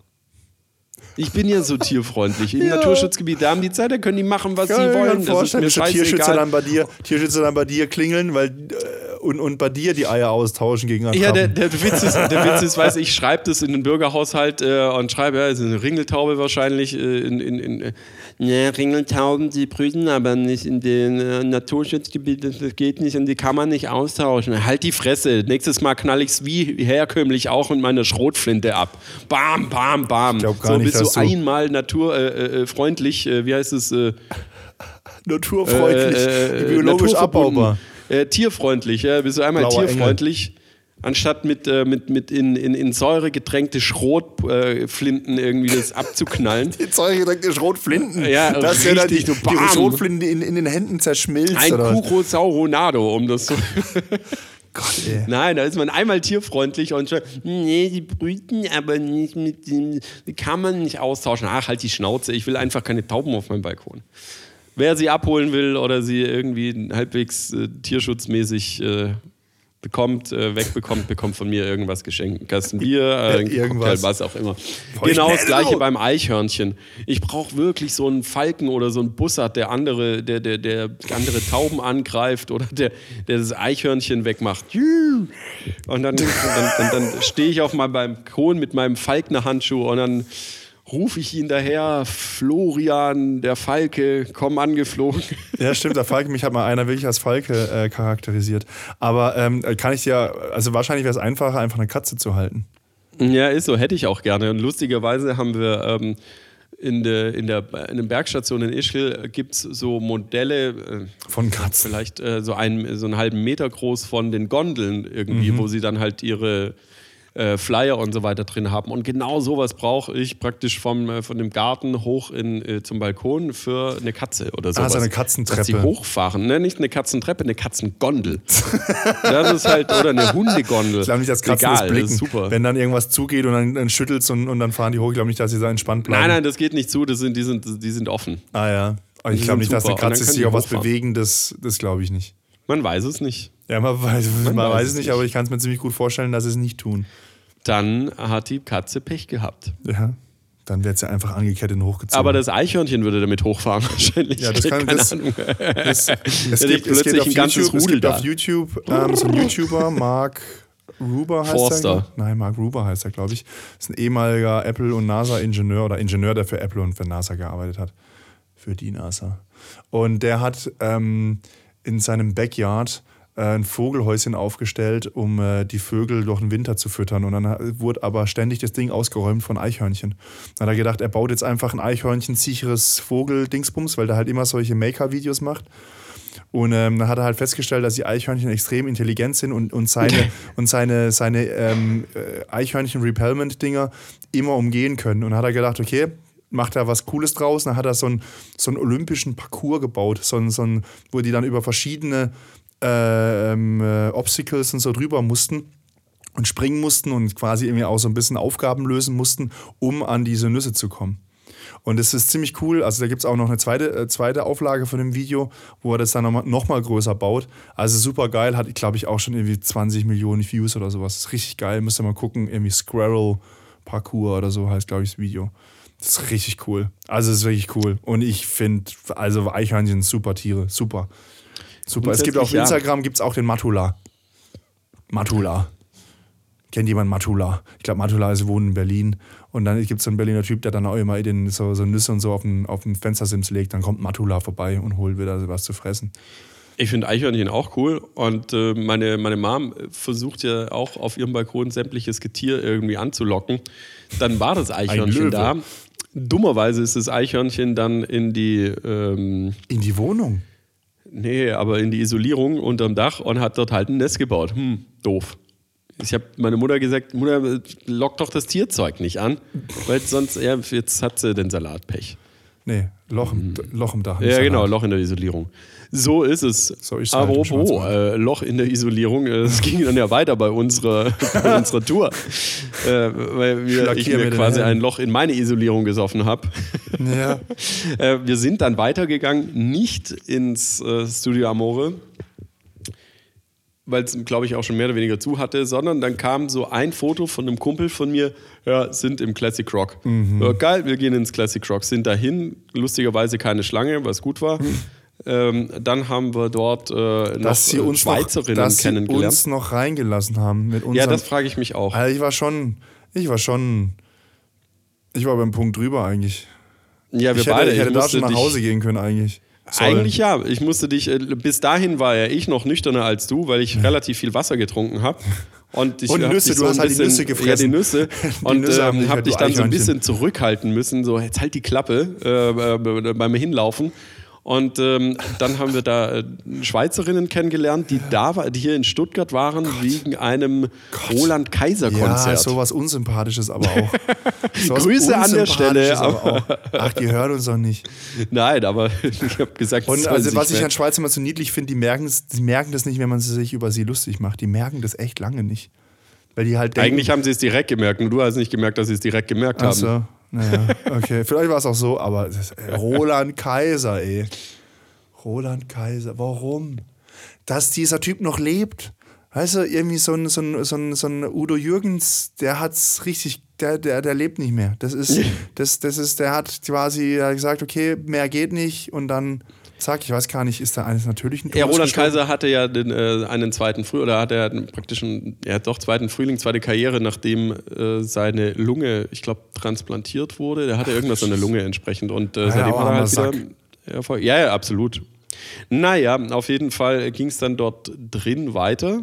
Ich bin ja so tierfreundlich. Im Naturschutzgebiet, da haben die Zeit, da können die machen, was Kann sie wollen. Das ist mir Tierschützer dann bei dir, Tierschützer dann bei dir klingeln, weil äh, und, und bei dir die Eier austauschen gegen Attrappen. Ja, der, der, Witz ist, der Witz ist, weiß ich, schreibe das in den Bürgerhaushalt äh, und schreibe, ja, es ist eine Ringeltaube wahrscheinlich äh, in, in, in äh, ne, Ringeltauben, die brüten aber nicht in den äh, Naturschutzgebieten, das geht nicht und die kann man nicht austauschen. Halt die Fresse, nächstes Mal knall ich's wie herkömmlich auch mit meiner Schrotflinte ab. Bam, bam, bam. glaub gar so nicht, bist dass du einmal naturfreundlich, äh, äh, wie heißt es? Äh, Naturfreundlich, äh, äh, biologisch abbaubar. Äh, tierfreundlich, ja, bist du einmal Blauer tierfreundlich, anstatt mit, äh, mit, mit in, in, in Säure getränkte Schrotflinten äh, irgendwie das abzuknallen. Die Zeug direkt Schrotflinten. Ja, das ja dann die, richtig, du die bam. Schrotflinte die in, in den Händen zerschmilzt. Ein? Curosauronado, um das so. Gott, ey. Nein, da ist man einmal tierfreundlich und schon, nee, die brüten aber nicht mit dem, die kann man nicht austauschen. Ach, halt die Schnauze, ich will einfach keine Tauben auf meinem Balkon. Wer sie abholen will oder sie irgendwie halbwegs äh, tierschutzmäßig äh, bekommt, äh, wegbekommt, bekommt von mir irgendwas geschenkt. Ein Kasten Bier, äh, ein irgendwas. Cocktail, was auch immer. Voll genau das gleiche beim Eichhörnchen. Ich brauche wirklich so einen Falken oder so einen Bussard, der andere, der, der, der andere Tauben angreift oder der, der das Eichhörnchen wegmacht. Und dann, dann, dann, dann stehe ich auf meinem Balkon mit meinem Falkner-Handschuh und dann rufe ich ihn daher, Florian, der Falke, komm angeflogen. Ja, stimmt, der Falke, mich hat mal einer wirklich als Falke äh, charakterisiert. Aber ähm, kann ich dir, also wahrscheinlich wäre es einfacher, einfach eine Katze zu halten. Ja, ist so, hätte ich auch gerne. Und lustigerweise haben wir ähm, in, der, in, der, in der Bergstation in Ischgl gibt es so Modelle, äh, Von Katzen. vielleicht äh, so, einen, so einen halben Meter groß von den Gondeln irgendwie, Mhm. wo sie dann halt ihre äh, Flyer und so weiter drin haben. Und genau sowas brauche ich praktisch vom, äh, von dem Garten hoch in, äh, zum Balkon für eine Katze oder sowas. Ah, so eine Katzentreppe. Dass sie hochfahren. Ne, nicht eine Katzentreppe, eine Katzengondel. das ist halt, oder eine Hundegondel. Ich glaube nicht, dass Katzen Egal, das blicken. ist super. Wenn dann irgendwas zugeht und dann, dann schüttelst und, und dann fahren die hoch, ich glaube nicht, dass sie da entspannt bleiben. Nein, nein, das geht nicht zu, das sind, die, sind, die sind offen. Ah ja. Aber ich Die glaube nicht, dass eine super. Und dann Katze sich die auf was bewegen, das, das glaube ich nicht. Man weiß es nicht. Ja, man weiß, man weiß weiß es es nicht, nicht. aber ich kann es mir ziemlich gut vorstellen, dass sie es nicht tun. Dann hat die Katze Pech gehabt. Ja. Dann wird sie einfach angekettet und hochgezogen. Aber das Eichhörnchen würde damit hochfahren wahrscheinlich. Ja, das kann- Keine das- Ahnung. es, es, Ja, gibt, die es geht plötzlich auf ein ganzes YouTube, es Rudel gibt da. auf YouTube ähm, so ein YouTuber, Mark Ruber heißt Forster. er. Nein, Mark Ruber heißt er, glaube ich. Das ist ein ehemaliger Apple- und NASA-Ingenieur oder Ingenieur, der für Apple und für NASA gearbeitet hat. Für die NASA. Und der hat ähm, in seinem Backyard ein Vogelhäuschen aufgestellt, um äh, die Vögel durch den Winter zu füttern. Und dann ha- wurde aber ständig das Ding ausgeräumt von Eichhörnchen. Dann hat er gedacht, er baut jetzt einfach ein Eichhörnchen-sicheres Vogel-Dingsbums, weil der halt immer solche Maker-Videos macht. Und ähm, dann hat er halt festgestellt, dass die Eichhörnchen extrem intelligent sind und, und seine, und seine, seine ähm, äh, Eichhörnchen-Repellment-Dinger immer umgehen können. Und dann hat er gedacht, okay, macht er was Cooles draus. Dann hat er so einen, so einen olympischen Parcours gebaut, so einen, so einen, wo die dann über verschiedene äh, ähm, äh, Obstacles und so drüber mussten und springen mussten und quasi irgendwie auch so ein bisschen Aufgaben lösen mussten, um an diese Nüsse zu kommen. Und es ist ziemlich cool. Also da gibt es auch noch eine zweite, äh, zweite Auflage von dem Video, wo er das dann nochmal noch mal größer baut. Also super geil, hat, glaube ich, auch schon irgendwie 20 Millionen Views oder sowas. Ist richtig geil. Müsst ihr mal gucken. Irgendwie Squirrel Parkour oder so heißt, glaube ich, das Video. Das ist richtig cool. Also ist wirklich cool. Und ich finde, also Eichhörnchen, super Tiere. Super. Super. Es gibt auf Grundsätzlich ja. Instagram gibt's auch den Matula. Matula. Kennt jemand Matula? Ich glaube, Matula ist wohnt in Berlin. Und dann gibt es so einen Berliner Typ, der dann auch immer den, so, so Nüsse und so auf den, auf den Fenstersims legt. Dann kommt Matula vorbei und holt wieder was zu fressen. Ich finde Eichhörnchen auch cool und äh, meine, meine Mom versucht ja auch auf ihrem Balkon sämtliches Getier irgendwie anzulocken. Dann war das Eichhörnchen da. Dummerweise ist das Eichhörnchen dann in die, ähm, In die Wohnung. Nee, aber in die Isolierung unterm Dach und hat dort halt ein Nest gebaut. Hm, doof. Ich habe meine Mutter gesagt, Mutter, lock doch das Tierzeug nicht an, weil sonst, ja, jetzt hat sie den Salatpech. Nee, Loch im, Loch im Dach. Mhm. Ja, genau, Loch in der Isolierung. So ist es. So ist Apropos äh, Loch in der Isolierung, äh, es ging dann ja weiter bei unserer, bei unserer Tour, äh, weil wir, ich mir quasi ein Loch in meine Isolierung gesoffen habe. Ja. Äh, wir sind dann weitergegangen, nicht ins äh, Studio Amore, weil es, glaube ich, auch schon mehr oder weniger zu hatte, sondern dann kam so ein Foto von einem Kumpel von mir, ja, sind im Classic Rock. Mhm. Ja, geil, wir gehen ins Classic Rock, sind dahin, lustigerweise keine Schlange, was gut war. Ähm, dann haben wir dort äh, noch Dass sie äh, uns, noch, Schweizerinnen dass sie kennengelernt. uns noch reingelassen haben. Mit ja, unserem, das frage ich mich auch. Also ich war schon, ich war schon, ich war beim Punkt drüber eigentlich. Ja, wir ich hätte, beide. ich hätte da musste schon nach Hause gehen können eigentlich. Sollen. Eigentlich ja. Ich musste dich, äh, bis dahin war ja ich noch nüchterner als du, weil ich relativ viel Wasser getrunken habe. Und, ich Und hab Nüsse, du hast halt die bisschen, Nüsse Ja, die gefressen. Nüsse. Die und Nüsse ähm, dich habe halt, dich dann so ein bisschen zurückhalten müssen, so jetzt halt die Klappe äh, äh, beim Hinlaufen. Und ähm, dann haben wir da äh, Schweizerinnen kennengelernt, die da die hier in Stuttgart waren wegen einem Roland Kaiser Ja, Konzert. sowas Unsympathisches aber auch. Sowas Grüße an der Stelle, Unsympathisches aber auch. Ach, die hören uns doch nicht. Nein, aber ich habe gesagt, Und also, was ich an Schweiz immer so niedlich finde, die merken, die merken das nicht, wenn man sich über sie lustig macht. Die merken das echt lange nicht. Weil die halt denken, Eigentlich haben sie es direkt gemerkt und du hast nicht gemerkt, dass sie es direkt gemerkt haben. so, naja, okay. Vielleicht war es auch so, aber ey, Roland Kaiser, ey. Roland Kaiser, warum? Dass dieser Typ noch lebt. Weißt du, irgendwie so ein, so ein, so ein, so ein Udo Jürgens, der hat's richtig, der, der, der lebt nicht mehr. Das ist, das, das ist, der hat quasi gesagt, okay, mehr geht nicht und dann zack, ich weiß gar nicht, ist da eines natürlichen Ja, Roland Kaiser hatte ja den, äh, einen zweiten Früh oder hat er praktisch einen, ja doch zweiten Frühling, zweite Karriere, nachdem äh, seine Lunge, ich glaube, transplantiert wurde. Der hatte irgendwas an der Lunge entsprechend und äh, seitdem ja, hat er halt wieder Erfolg. Ja, ja, absolut. Naja, auf jeden Fall ging es dann dort drin weiter.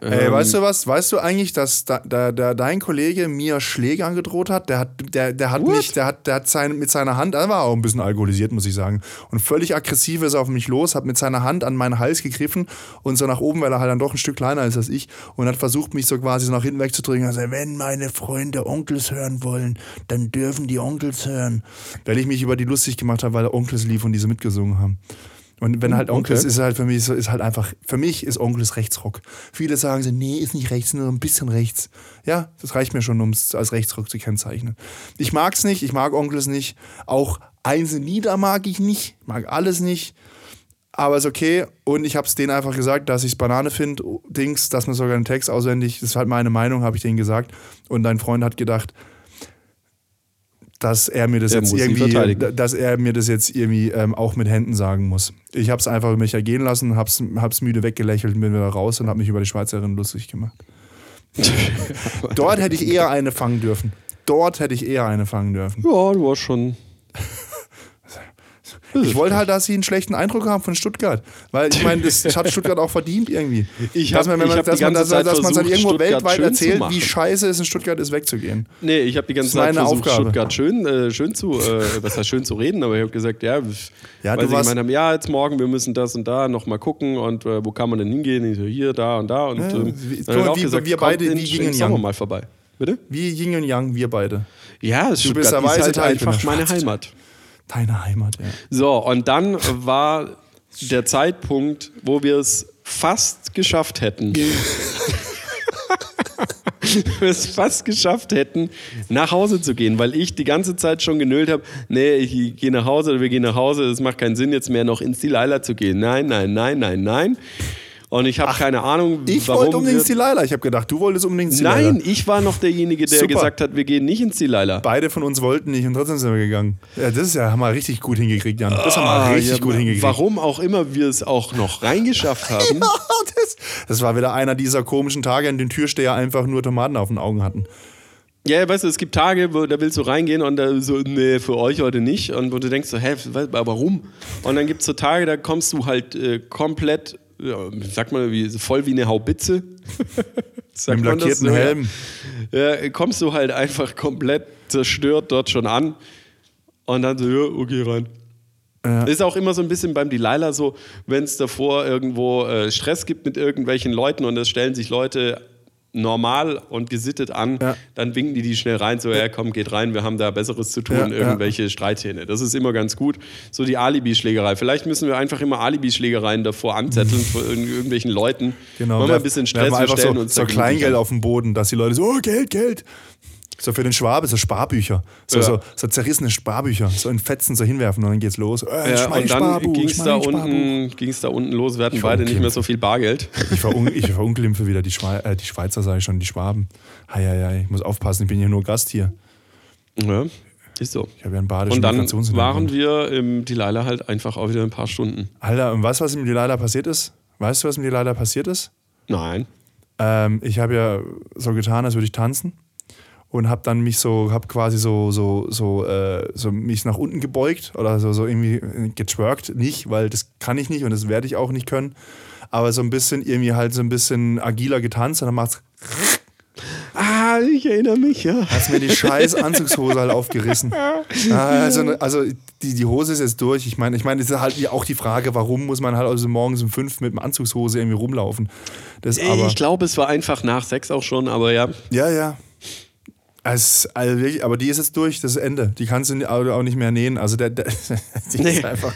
Ey, Ähm, weißt du was? Weißt du eigentlich, dass da, da, da dein Kollege mir Schläge angedroht hat? Der hat, der, der hat What? mich, der hat, der hat sein, mit seiner Hand, er war auch ein bisschen alkoholisiert, muss ich sagen. Und völlig aggressiv ist er auf mich los, hat mit seiner Hand an meinen Hals gegriffen und so nach oben, weil er halt dann doch ein Stück kleiner ist als ich und hat versucht, mich so quasi so nach hinten wegzudrücken. Also, wenn meine Freunde Onkels hören wollen, dann dürfen die Onkels hören. Weil ich mich über die lustig gemacht habe, weil Onkels lief und diese mitgesungen haben. Und wenn halt Onkels okay. ist halt für mich so, ist halt einfach, für mich ist Onkels Rechtsrock. Viele sagen so, nee, ist nicht rechts, nur ein bisschen rechts. Ja, das reicht mir schon, um es als Rechtsrock zu kennzeichnen. Ich mag's nicht, ich mag Onkels nicht. Auch einzelne Lieder mag ich nicht, mag alles nicht. Aber ist okay. Und ich habe es denen einfach gesagt, dass ich's Banane finde, Dings, dass man sogar einen Text auswendig, das ist halt meine Meinung, habe ich denen gesagt. Und dein Freund hat gedacht, dass er mir das Er jetzt irgendwie, dass er mir das jetzt irgendwie ähm, auch mit Händen sagen muss. Ich habe es einfach über mich ergehen lassen, hab's, hab's müde weggelächelt und bin wieder raus und habe mich über die Schweizerin lustig gemacht. Dort hätte ich eher eine fangen dürfen. Dort hätte ich eher eine fangen dürfen. Ja, du warst schon. Ich wollte halt, dass sie einen schlechten Eindruck haben von Stuttgart. Weil ich meine, das hat Stuttgart auch verdient irgendwie. Ich dass hab- man, wenn man, dass man, dass, dass man dann versucht, irgendwo Stuttgart weltweit erzählt, wie scheiße es in Stuttgart ist, wegzugehen. Nee, ich habe die ganze ist Zeit versucht, Aufgabe. Stuttgart schön, äh, schön zu, äh, was heißt schön zu reden, aber ich habe gesagt, ja, Ja, weil sie gemeint haben, ja, jetzt morgen, wir müssen das und da nochmal gucken und äh, wo kann man denn hingehen? Ich so, hier, da und da und Ja, ähm, dann auch wie- gesagt, wir beide in, im und Sommer Yang. mal vorbei. Bitte? Wie Yin und Yang, wir beide. Ja, der ist weiße halt einfach meine Heimat. Deine Heimat, ja. So, und dann war der Zeitpunkt, wo wir es fast geschafft hätten. wir es fast geschafft hätten, nach Hause zu gehen, weil ich die ganze Zeit schon genölt habe, nee, ich gehe nach Hause oder wir gehen nach Hause, es macht keinen Sinn jetzt mehr noch ins Delilah zu gehen. Nein, nein, nein, nein, nein. Und ich habe keine Ahnung, Ich warum wollte unbedingt ins Delilah. Ich habe gedacht, du wolltest unbedingt ins Delilah. Nein, ich war noch derjenige, der Super. gesagt hat, wir gehen nicht ins Delilah. Beide von uns wollten nicht und trotzdem sind wir gegangen. Ja, das ist ja, haben wir richtig gut hingekriegt, Jan. Das haben wir Ah, richtig ja, gut hingekriegt. Warum auch immer wir es auch noch reingeschafft haben. das, das war wieder einer dieser komischen Tage, an denen Türsteher einfach nur Tomaten auf den Augen hatten. Ja, weißt du, es gibt Tage, wo da willst du reingehen und da so, nee, für euch heute nicht. Und wo du denkst so, hä, warum? Und dann gibt es so Tage, da kommst du halt äh, komplett, ja, sag mal, wie, voll wie eine Haubitze. Sagt man das lackierten ja? Helm. Ja, kommst du halt einfach komplett zerstört dort schon an. Und dann so, ja, okay, rein. Ja. Ist auch immer so ein bisschen beim Delilah so, wenn es davor irgendwo äh, Stress gibt mit irgendwelchen Leuten und es stellen sich Leute normal und gesittet an, Ja. dann winken die die schnell rein, so, ja komm, geht rein, wir haben da Besseres zu tun, Ja, ja. irgendwelche Streithähne. Das ist immer ganz gut. So die Alibi-Schlägerei. Vielleicht müssen wir einfach immer Alibi-Schlägereien davor anzetteln von irg- irgendwelchen Leuten. Genau. Machen wir ein bisschen Stress, wir einfach stellen so, uns so Kleingeld auf den Boden, dass die Leute so, oh, Geld, Geld. So für den Schwabe, so Sparbücher. So, Ja. so, so zerrissene Sparbücher. So in Fetzen so hinwerfen und dann geht's los. Äh, Ja, und dann ging es da, unten, ging's da unten los. Wir hatten Ich beide nicht mehr so viel Bargeld. Ich, verun ich verunglimpfe wieder die, Schwei äh, die Schweizer, sage ich schon, die Schwaben. Hei, hei, hei, ich muss aufpassen, ich bin hier nur Gast hier. Ja, ist so. Ich habe ja einen badischen Und dann waren wir im Delilah halt einfach auch wieder ein paar Stunden. Alter, und weißt du, was im Delilah passiert ist? Weißt du, was im Delilah passiert ist? Nein. Ähm, ich habe ja so getan, als würde ich tanzen und habe dann mich so, habe quasi so, so, so, äh, so mich nach unten gebeugt oder so, so irgendwie getwerkt. Nicht, weil das kann ich nicht und das werde ich auch nicht können. Aber so ein bisschen, irgendwie halt so ein bisschen agiler getanzt und dann macht's, Ah, ich erinnere mich, ja. hat's mir die scheiß Anzugshose halt aufgerissen. Ah, Also, also die, die Hose ist jetzt durch. Ich meine, ich meine, es ist halt auch die Frage, warum muss man halt also morgens um fünf mit dem Anzugshose irgendwie rumlaufen. Das aber, ich glaube, es war einfach nach sechs auch schon, aber ja. Ja, ja. Es, also wirklich, aber die ist jetzt durch, das ist Ende. Die kannst du auch nicht mehr nähen. Also der, der die Nee. ist einfach.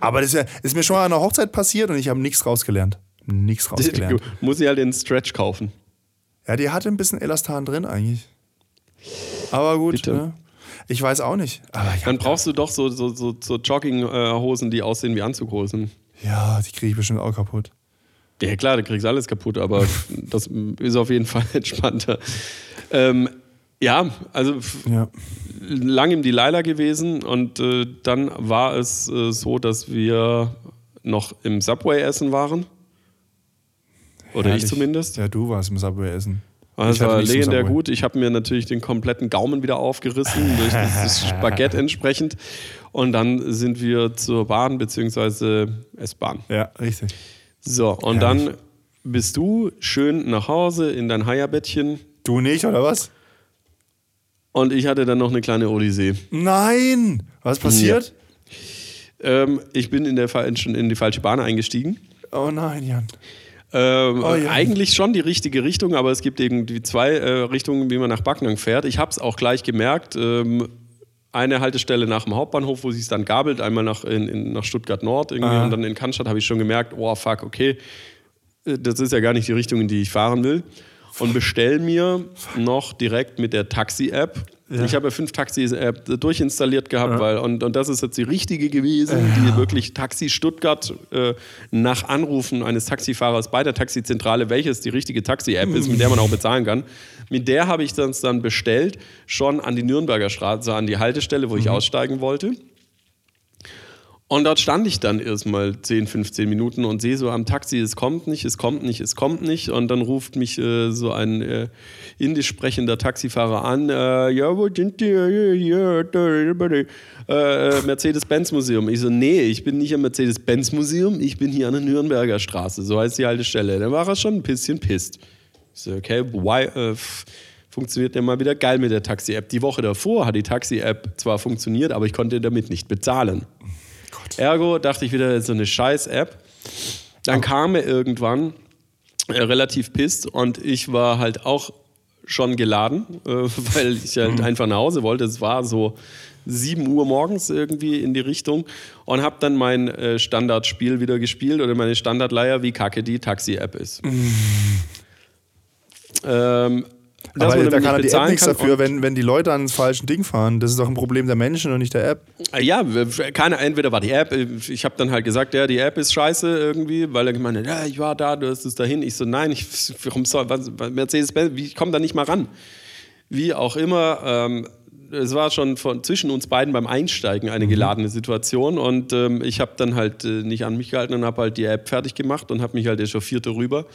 Aber das ist, ist mir schon mal an einer Hochzeit passiert und ich habe nichts rausgelernt. Nichts rausgelernt. Muss ich halt den Stretch kaufen. Ja, die hatte ein bisschen Elastan drin eigentlich. Aber gut, ne? Ich weiß auch nicht. Dann brauchst du doch so, so, so, so Jogginghosen, die aussehen wie Anzughosen. ja die kriege ich bestimmt auch kaputt. Ja, klar, du kriegst alles kaputt, aber das ist auf jeden Fall entspannter. Ähm, ja, also Ja. lang im Delilah gewesen und äh, dann war es äh, so, dass wir noch im Subway essen waren. Oder Herrlich. ich zumindest. Ja, du warst im Subway essen. Das hatte war legendär gut. Ich habe mir natürlich den kompletten Gaumen wieder aufgerissen, durch das Spaghetti entsprechend. Und dann sind wir zur Bahn bzw. S-Bahn. Ja, richtig. So, und Herrlich. dann bist du schön nach Hause in dein Heierbettchen Du nicht, oder was? Und ich hatte dann noch eine kleine Odyssee. Nein! Was passiert? Ähm, ich bin in, der, schon in die falsche Bahn eingestiegen. Oh nein, Jan. Ähm, Oh ja. Eigentlich schon die richtige Richtung, aber es gibt irgendwie zwei äh, Richtungen, wie man nach Backnang fährt. Ich habe es auch gleich gemerkt. Ähm, eine Haltestelle nach dem Hauptbahnhof, wo sich es dann gabelt, einmal nach, in, in, nach Stuttgart Nord irgendwie Ah. und dann in Cannstatt habe ich schon gemerkt, oh fuck, okay, äh, das ist ja gar nicht die Richtung, in die ich fahren will. Und bestell mir noch direkt mit der Taxi-App. Ich habe ja fünf Taxi-App durchinstalliert gehabt, weil, und, und das ist jetzt die richtige gewesen, die wirklich Taxi Stuttgart äh, nach Anrufen eines Taxifahrers bei der Taxizentrale, welches die richtige Taxi-App ist, mit der man auch bezahlen kann. Mit der habe ich das dann bestellt, schon an die Nürnberger Straße, an die Haltestelle, wo ich aussteigen wollte. Und dort stand ich dann erstmal 10, 15 Minuten und sehe so am Taxi, es kommt nicht, es kommt nicht, es kommt nicht. Und dann ruft mich äh, so ein äh, indisch sprechender Taxifahrer an. Äh, ja, wo sind die? Da, da, da. Äh, Mercedes-Benz-Museum. Ich so, nee, ich bin nicht am Mercedes-Benz-Museum, ich bin hier an der Nürnberger Straße. So heißt die alte Stelle. Dann war er schon ein bisschen pisst. Ich so, okay, why, äh, funktioniert ja mal wieder geil mit der Taxi-App. Die Woche davor hat die Taxi-App zwar funktioniert, aber ich konnte damit nicht bezahlen. Ergo dachte ich wieder, so eine Scheiß-App. Dann kam er irgendwann äh, relativ pisst und ich war halt auch schon geladen, äh, weil ich halt einfach nach Hause wollte. Es war so 7 Uhr morgens irgendwie in die Richtung und habe dann mein äh, Standardspiel wieder gespielt oder meine Standardleier, wie kacke die Taxi-App ist. Ähm, dass Aber man da kann er die App nichts dafür, wenn, wenn die Leute ans falschen Ding fahren. Das ist doch ein Problem der Menschen und nicht der App. Äh, Ja, keine, entweder war die App, äh, ich habe dann halt gesagt, ja, die App ist scheiße irgendwie, weil er gemeint hat, ja, ich war da, du hast es dahin. Ich so, nein, ich, warum soll, was, Mercedes-Benz, wie- ich komme da nicht mal ran. Wie auch immer, ähm, es war schon von, zwischen uns beiden beim Einsteigen eine geladene Situation und ähm, ich habe dann halt äh, nicht an mich gehalten und habe halt die App fertig gemacht und habe mich halt echauffiert darüber.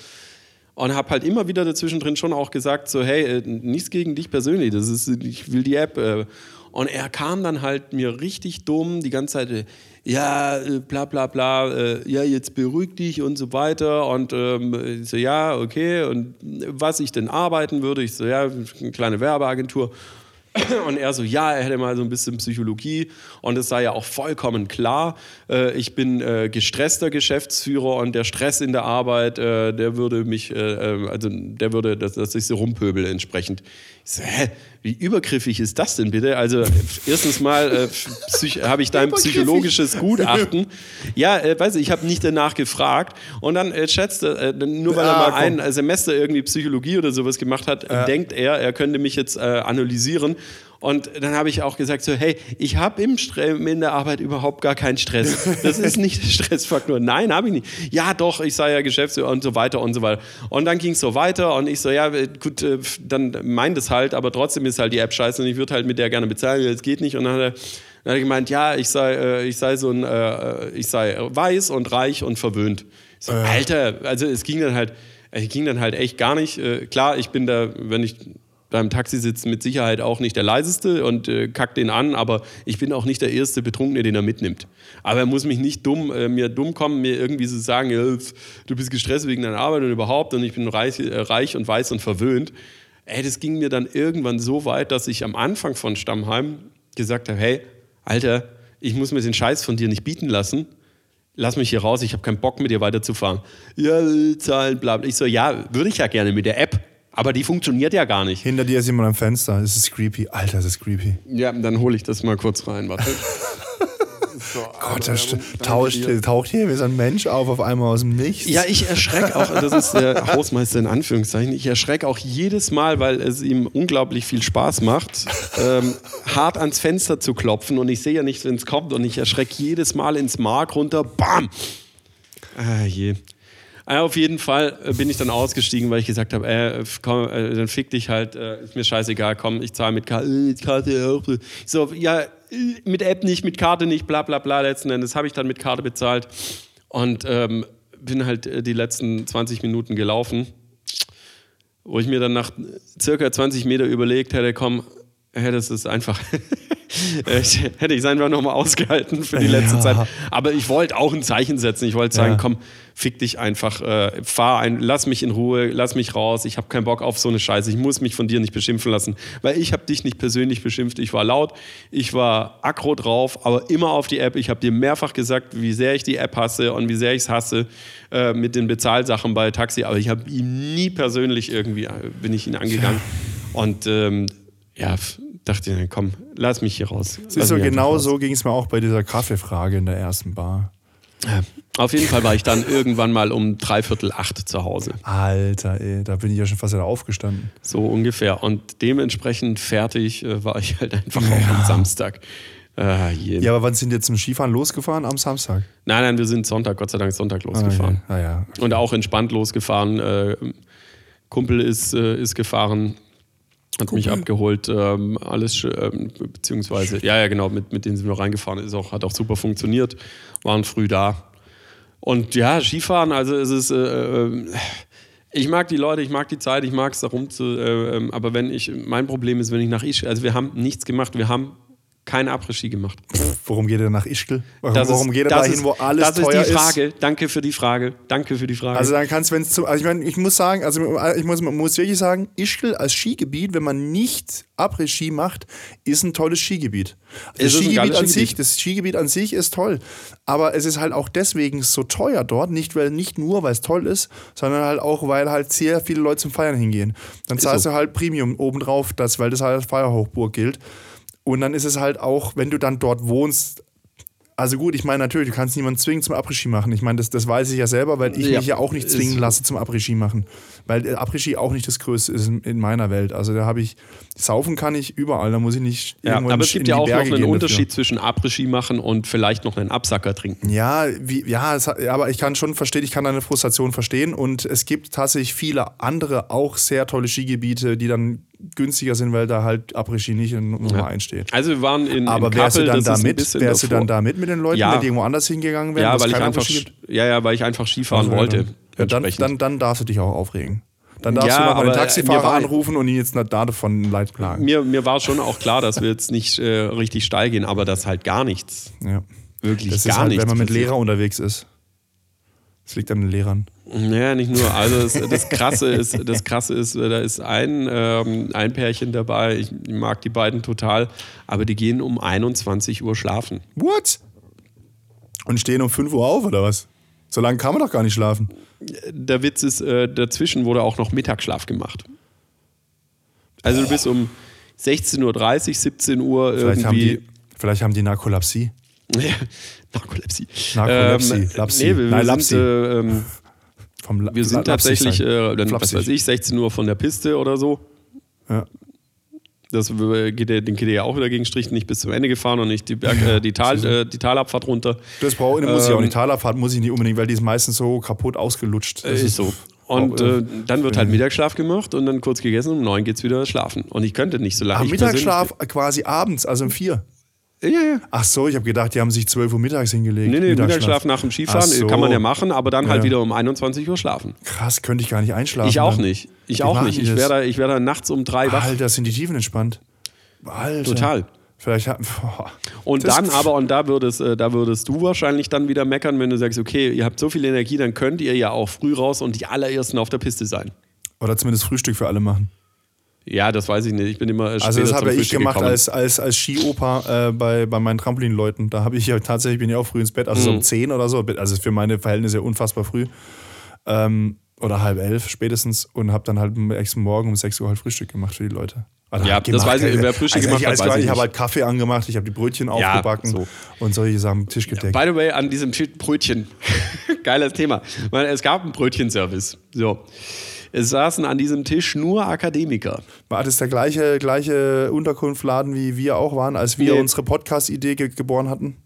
Und habe halt immer wieder dazwischen drin schon auch gesagt, so, hey, äh, nichts gegen dich persönlich, das ist, ich will die App. Äh. Und er kam dann halt mir richtig dumm die ganze Zeit, äh, ja, bla bla bla, ja, jetzt beruhig dich und so weiter. Und ähm, so, ja, okay. Und was ich denn arbeiten würde, ich so, ja, eine kleine Werbeagentur. Und er so, ja, er hätte mal so ein bisschen Psychologie und es sei ja auch vollkommen klar, äh, ich bin äh, gestresster Geschäftsführer und der Stress in der Arbeit, äh, der würde mich, äh, äh, also der würde, dass, dass ich so rumpöbel entsprechend. Ich so, hä, wie übergriffig ist das denn bitte? Also erstens mal äh, habe ich da ein psychologisches Gutachten. Ja, äh, weiß ich, ich habe nicht danach gefragt und dann äh, schätzte, äh, nur weil er Ah, mal komm. ein Semester irgendwie Psychologie oder sowas gemacht hat, denkt er, er könnte mich jetzt äh, analysieren. Und dann habe ich auch gesagt, so, hey, ich habe im Stre- in der Arbeit überhaupt gar keinen Stress. Das ist nicht der Stressfaktor. Nein, habe ich nicht. Ja, doch, ich sei ja Geschäftsführer und so weiter und so weiter. Und dann ging es so weiter und ich so, ja, äh, gut, äh, dann meint es halt, aber trotzdem ist halt die App scheiße und ich würde halt mit der gerne bezahlen, das geht nicht. Und dann hat er, dann hat er gemeint, ja, ich sei, äh, ich sei so ein, äh, ich sei weiß und reich und verwöhnt. Ich so, Alter, also es ging dann halt, es ging dann halt echt gar nicht. Äh, klar, ich bin da, wenn ich beim Taxi sitzt mit Sicherheit auch nicht der leiseste und äh, kackt den an, aber ich bin auch nicht der erste Betrunkene, den er mitnimmt. Aber er muss mich nicht dumm, äh, mir dumm kommen, mir irgendwie so sagen, ja, du bist gestresst wegen deiner Arbeit und überhaupt und ich bin reich, äh, reich und weiß und verwöhnt. Ey, das ging mir dann irgendwann so weit, dass ich am Anfang von Stammheim gesagt habe, hey, Alter, ich muss mir den Scheiß von dir nicht bieten lassen. Lass mich hier raus, ich habe keinen Bock mit dir weiterzufahren. Ja, Zahlen, bla. bla. Ich so, ja, würde ich ja gerne mit der App, aber die funktioniert ja gar nicht. Hinter dir ist jemand am Fenster. Das ist creepy. Alter, das ist creepy. Ja, dann hole ich das mal kurz rein, warte. Gott, da st- tauscht, taucht hier wie so ein Mensch auf, auf einmal aus dem Nichts. Ja, ich erschrecke auch, das ist der Hausmeister in Anführungszeichen, ich erschrecke auch jedes Mal, weil es ihm unglaublich viel Spaß macht, ähm, hart ans Fenster zu klopfen und ich sehe ja nicht, wenn es kommt und ich erschrecke jedes Mal ins Mark runter, bam! Ah je. Äh, auf jeden Fall äh, bin ich dann ausgestiegen, weil ich gesagt habe, äh, komm, äh, dann fick dich halt, äh, ist mir scheißegal, komm, ich zahle mit Karte, Karte So, ja, mit App nicht, mit Karte nicht, bla bla bla. Letzten Endes habe ich dann mit Karte bezahlt und ähm, bin halt die letzten 20 Minuten gelaufen, wo ich mir dann nach circa 20 Meter überlegt hätte, komm, hättest es einfach, ich, hätte ich es einfach nochmal ausgehalten für die letzte Ja. Zeit. Aber ich wollte auch ein Zeichen setzen. Ich wollte sagen, Ja. komm, fick dich einfach, äh, fahr ein, lass mich in Ruhe, lass mich raus. Ich habe keinen Bock auf so eine Scheiße. Ich muss mich von dir nicht beschimpfen lassen, weil ich habe dich nicht persönlich beschimpft. Ich war laut, ich war aggro drauf, aber immer auf die App. Ich habe dir mehrfach gesagt, wie sehr ich die App hasse und wie sehr ich es hasse äh, mit den Bezahlsachen bei Taxi. Aber ich habe ihn nie persönlich irgendwie, äh, bin ich ihn angegangen. Und ähm, ja, dachte ich, komm, lass mich hier raus. Siehst du, genau raus. so ging es mir auch bei dieser Kaffeefrage in der ersten Bar. Auf jeden Fall war ich dann irgendwann mal um dreiviertel acht zu Hause. Alter, ey, da bin ich ja schon fast wieder aufgestanden. So ungefähr. Und dementsprechend fertig äh, war ich halt einfach auch am Samstag. Je. Ja, aber wann sind jetzt zum Skifahren losgefahren? Am Samstag. Nein, nein, wir sind Sonntag, Gott sei Dank Sonntag losgefahren. Ah, ja. Und auch entspannt losgefahren. Äh, Kumpel ist, ist gefahren, hat mich abgeholt, ähm, alles, ähm, beziehungsweise, ja, ja, genau, mit, mit denen sind wir reingefahren, ist auch, hat auch super funktioniert, waren früh da. Und ja, Skifahren, also es ist, äh, äh, ich mag die Leute, ich mag die Zeit, ich mag es da rum zu, äh, ähm, aber wenn ich, mein Problem ist, wenn ich nach Isch, also wir haben nichts gemacht, wir haben kein Après-Ski gemacht. Warum geht er nach Ischgl? Warum, Das ist, geht er das dahin, ist, wo alles das teuer ist die Frage. Danke für die Frage. Danke für die Frage. Also dann kannst du, wenn es zum, also ich meine, ich muss sagen, also ich muss, muss wirklich sagen, Ischgl als Skigebiet, wenn man nicht Après-Ski macht, ist ein tolles Skigebiet. Das ist Skigebiet an sich, Skigebiet. das Skigebiet an sich ist toll, aber es ist halt auch deswegen so teuer dort, nicht weil nicht nur weil es toll ist, sondern halt auch weil halt sehr viele Leute zum Feiern hingehen. Dann zahlst so. du halt Premium obendrauf, das, weil das halt als Feierhochburg gilt. Und dann ist es halt auch, wenn du dann dort wohnst, also gut, ich meine natürlich, du kannst niemanden zwingen zum Après-Ski machen. Ich meine, das, das weiß ich ja selber, weil ich Ja, mich ja auch nicht zwingen lasse zum Après-Ski machen. Weil äh, Après-Ski auch nicht das Größte ist in, in meiner Welt. Also da habe ich, saufen kann ich überall, da muss ich nicht ja, irgendwo aber es gibt ja auch noch Berge einen gehen Unterschied zwischen Après-Ski machen und vielleicht noch einen Absacker trinken. Dafür. Ja, wie, ja, es, aber ich kann schon verstehen, ich kann deine Frustration verstehen und es gibt tatsächlich viele andere auch sehr tolle Skigebiete, die dann günstiger sind, weil da halt Après-Ski nicht in Nummer Ja. 1 steht. Also wir waren in, Aber in wärst du Kappel, dann das ist da mit? Wärst du dann da mit mit den Leuten, Ja. wenn die irgendwo anders hingegangen wären? Ja, weil ich einfach, ja, ja, weil ich einfach Skifahren Also, wollte. Ja, dann, dann, dann darfst du dich auch aufregen. Dann darfst Ja, du aber, den äh, Taxifahrer war- anrufen und ihn jetzt nicht davon leid klagen. mir, mir war schon auch klar, dass wir jetzt nicht äh, richtig steil gehen, aber das halt gar nichts. Ja. Wirklich Das gar ist halt, nichts. wenn man mit. Lehrer unterwegs ist. Das liegt an den Lehrern. Naja, nicht nur. Also das, das Krasse ist, das Krasse ist, da ist ein, ähm, ein Pärchen dabei. Ich mag die beiden total, aber die gehen um 21 Uhr schlafen. What? Und stehen um 5 Uhr auf, oder was? So lange kann man doch gar nicht schlafen. Der Witz ist, äh, dazwischen wurde auch noch Mittagsschlaf gemacht. Also du bist um 16.30 Uhr, 17 Uhr Vielleicht haben, irgendwie. die, vielleicht haben die Narkolepsie. Narkolepsie. Narkolepsie, Ähm, Lapsie. Nee, wir, Nein, wir Lapsie. sind, äh, ähm, Vom La- wir sind tatsächlich, äh, dann, was weiß ich, 16 Uhr von der Piste oder so. Ja. Das äh, geht der, den geht ja auch wieder gegen Strich nicht bis zum Ende gefahren und nicht die, Berg, äh, die, Tal, äh, die Talabfahrt runter. Das brauche ich, muss ich auch Ähm, nicht. Talabfahrt muss ich nicht unbedingt, weil die ist meistens so kaputt ausgelutscht. Das Äh, ist so. Und auch, äh, dann wird halt Mittagsschlaf gemacht und dann kurz gegessen und um neun geht's wieder schlafen. Und ich könnte nicht so lange. Am Mittagsschlaf quasi abends, also um 4. Ja, ja. Ach so, ich habe gedacht, die haben sich 12 Uhr mittags hingelegt. Nee, nee, Mittagsschlaf nach dem Skifahren so. kann man ja machen, aber dann halt Ja. wieder um 21 Uhr schlafen. Krass, könnte ich gar nicht einschlafen. Ich auch nicht. Ich Wie auch nicht. Ich wäre da, ich wär da nachts um drei wach. Alter, sind die Tiefen entspannt. Alter. Total. Vielleicht hat, boah. Und Das- dann aber, und da würdest, äh, da würdest du wahrscheinlich dann wieder meckern, wenn du sagst, okay, ihr habt so viel Energie, dann könnt ihr ja auch früh raus und die allerersten auf der Piste sein. Oder zumindest Frühstück für alle machen. Ja, das weiß ich nicht. Ich bin immer äh, Also das habe ja ich gemacht gekommen. als, als, als Skiopa äh, bei, bei meinen Trampolinleuten. Da habe ich ja tatsächlich, bin ich auch früh ins Bett, also so Mhm. um 10 oder so. Also für meine Verhältnisse unfassbar früh. Ähm, oder halb elf spätestens und habe dann halt am nächsten Morgen um 6 Uhr halt Frühstück gemacht für die Leute. Also Ja, halt das weiß ich, wer Frühstück also gemacht ich, hat, alles weiß klar, ich ich habe halt Kaffee angemacht, ich habe die Brötchen Ja, aufgebacken so. und solche Sachen am Tisch gedeckt. By the way, an diesem Tisch- Brötchen. Geiles Thema. Es gab einen Brötchenservice. So. Es saßen an diesem Tisch nur Akademiker. War das der gleiche, gleiche Unterkunftladen, wie wir auch waren, als wir Nee. unsere Podcast-Idee ge geboren hatten?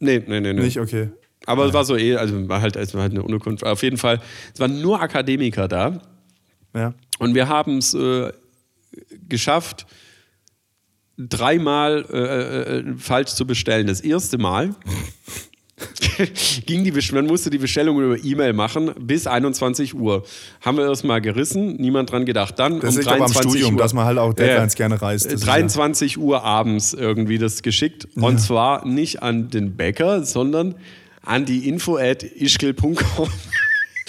Nee, nee, nee, nee. Nicht? Okay. Aber es war so eh, also war halt, es war halt eine Unterkunft. Auf jeden Fall, es waren nur Akademiker da. Ja. Und wir haben es äh, geschafft, dreimal äh, äh, falsch zu bestellen. Das erste Mal ging die Best- man musste die Bestellung über E-Mail machen bis 21 Uhr. Haben wir erst mal gerissen, niemand dran gedacht. Dann Das um liegt aber am 23 Studium, Uhr, dass man halt auch Deadlines gerne reißt. Das ist ja- 23 Uhr abends irgendwie das geschickt. Und zwar nicht an den Bäcker, sondern an die info at ischgl.com.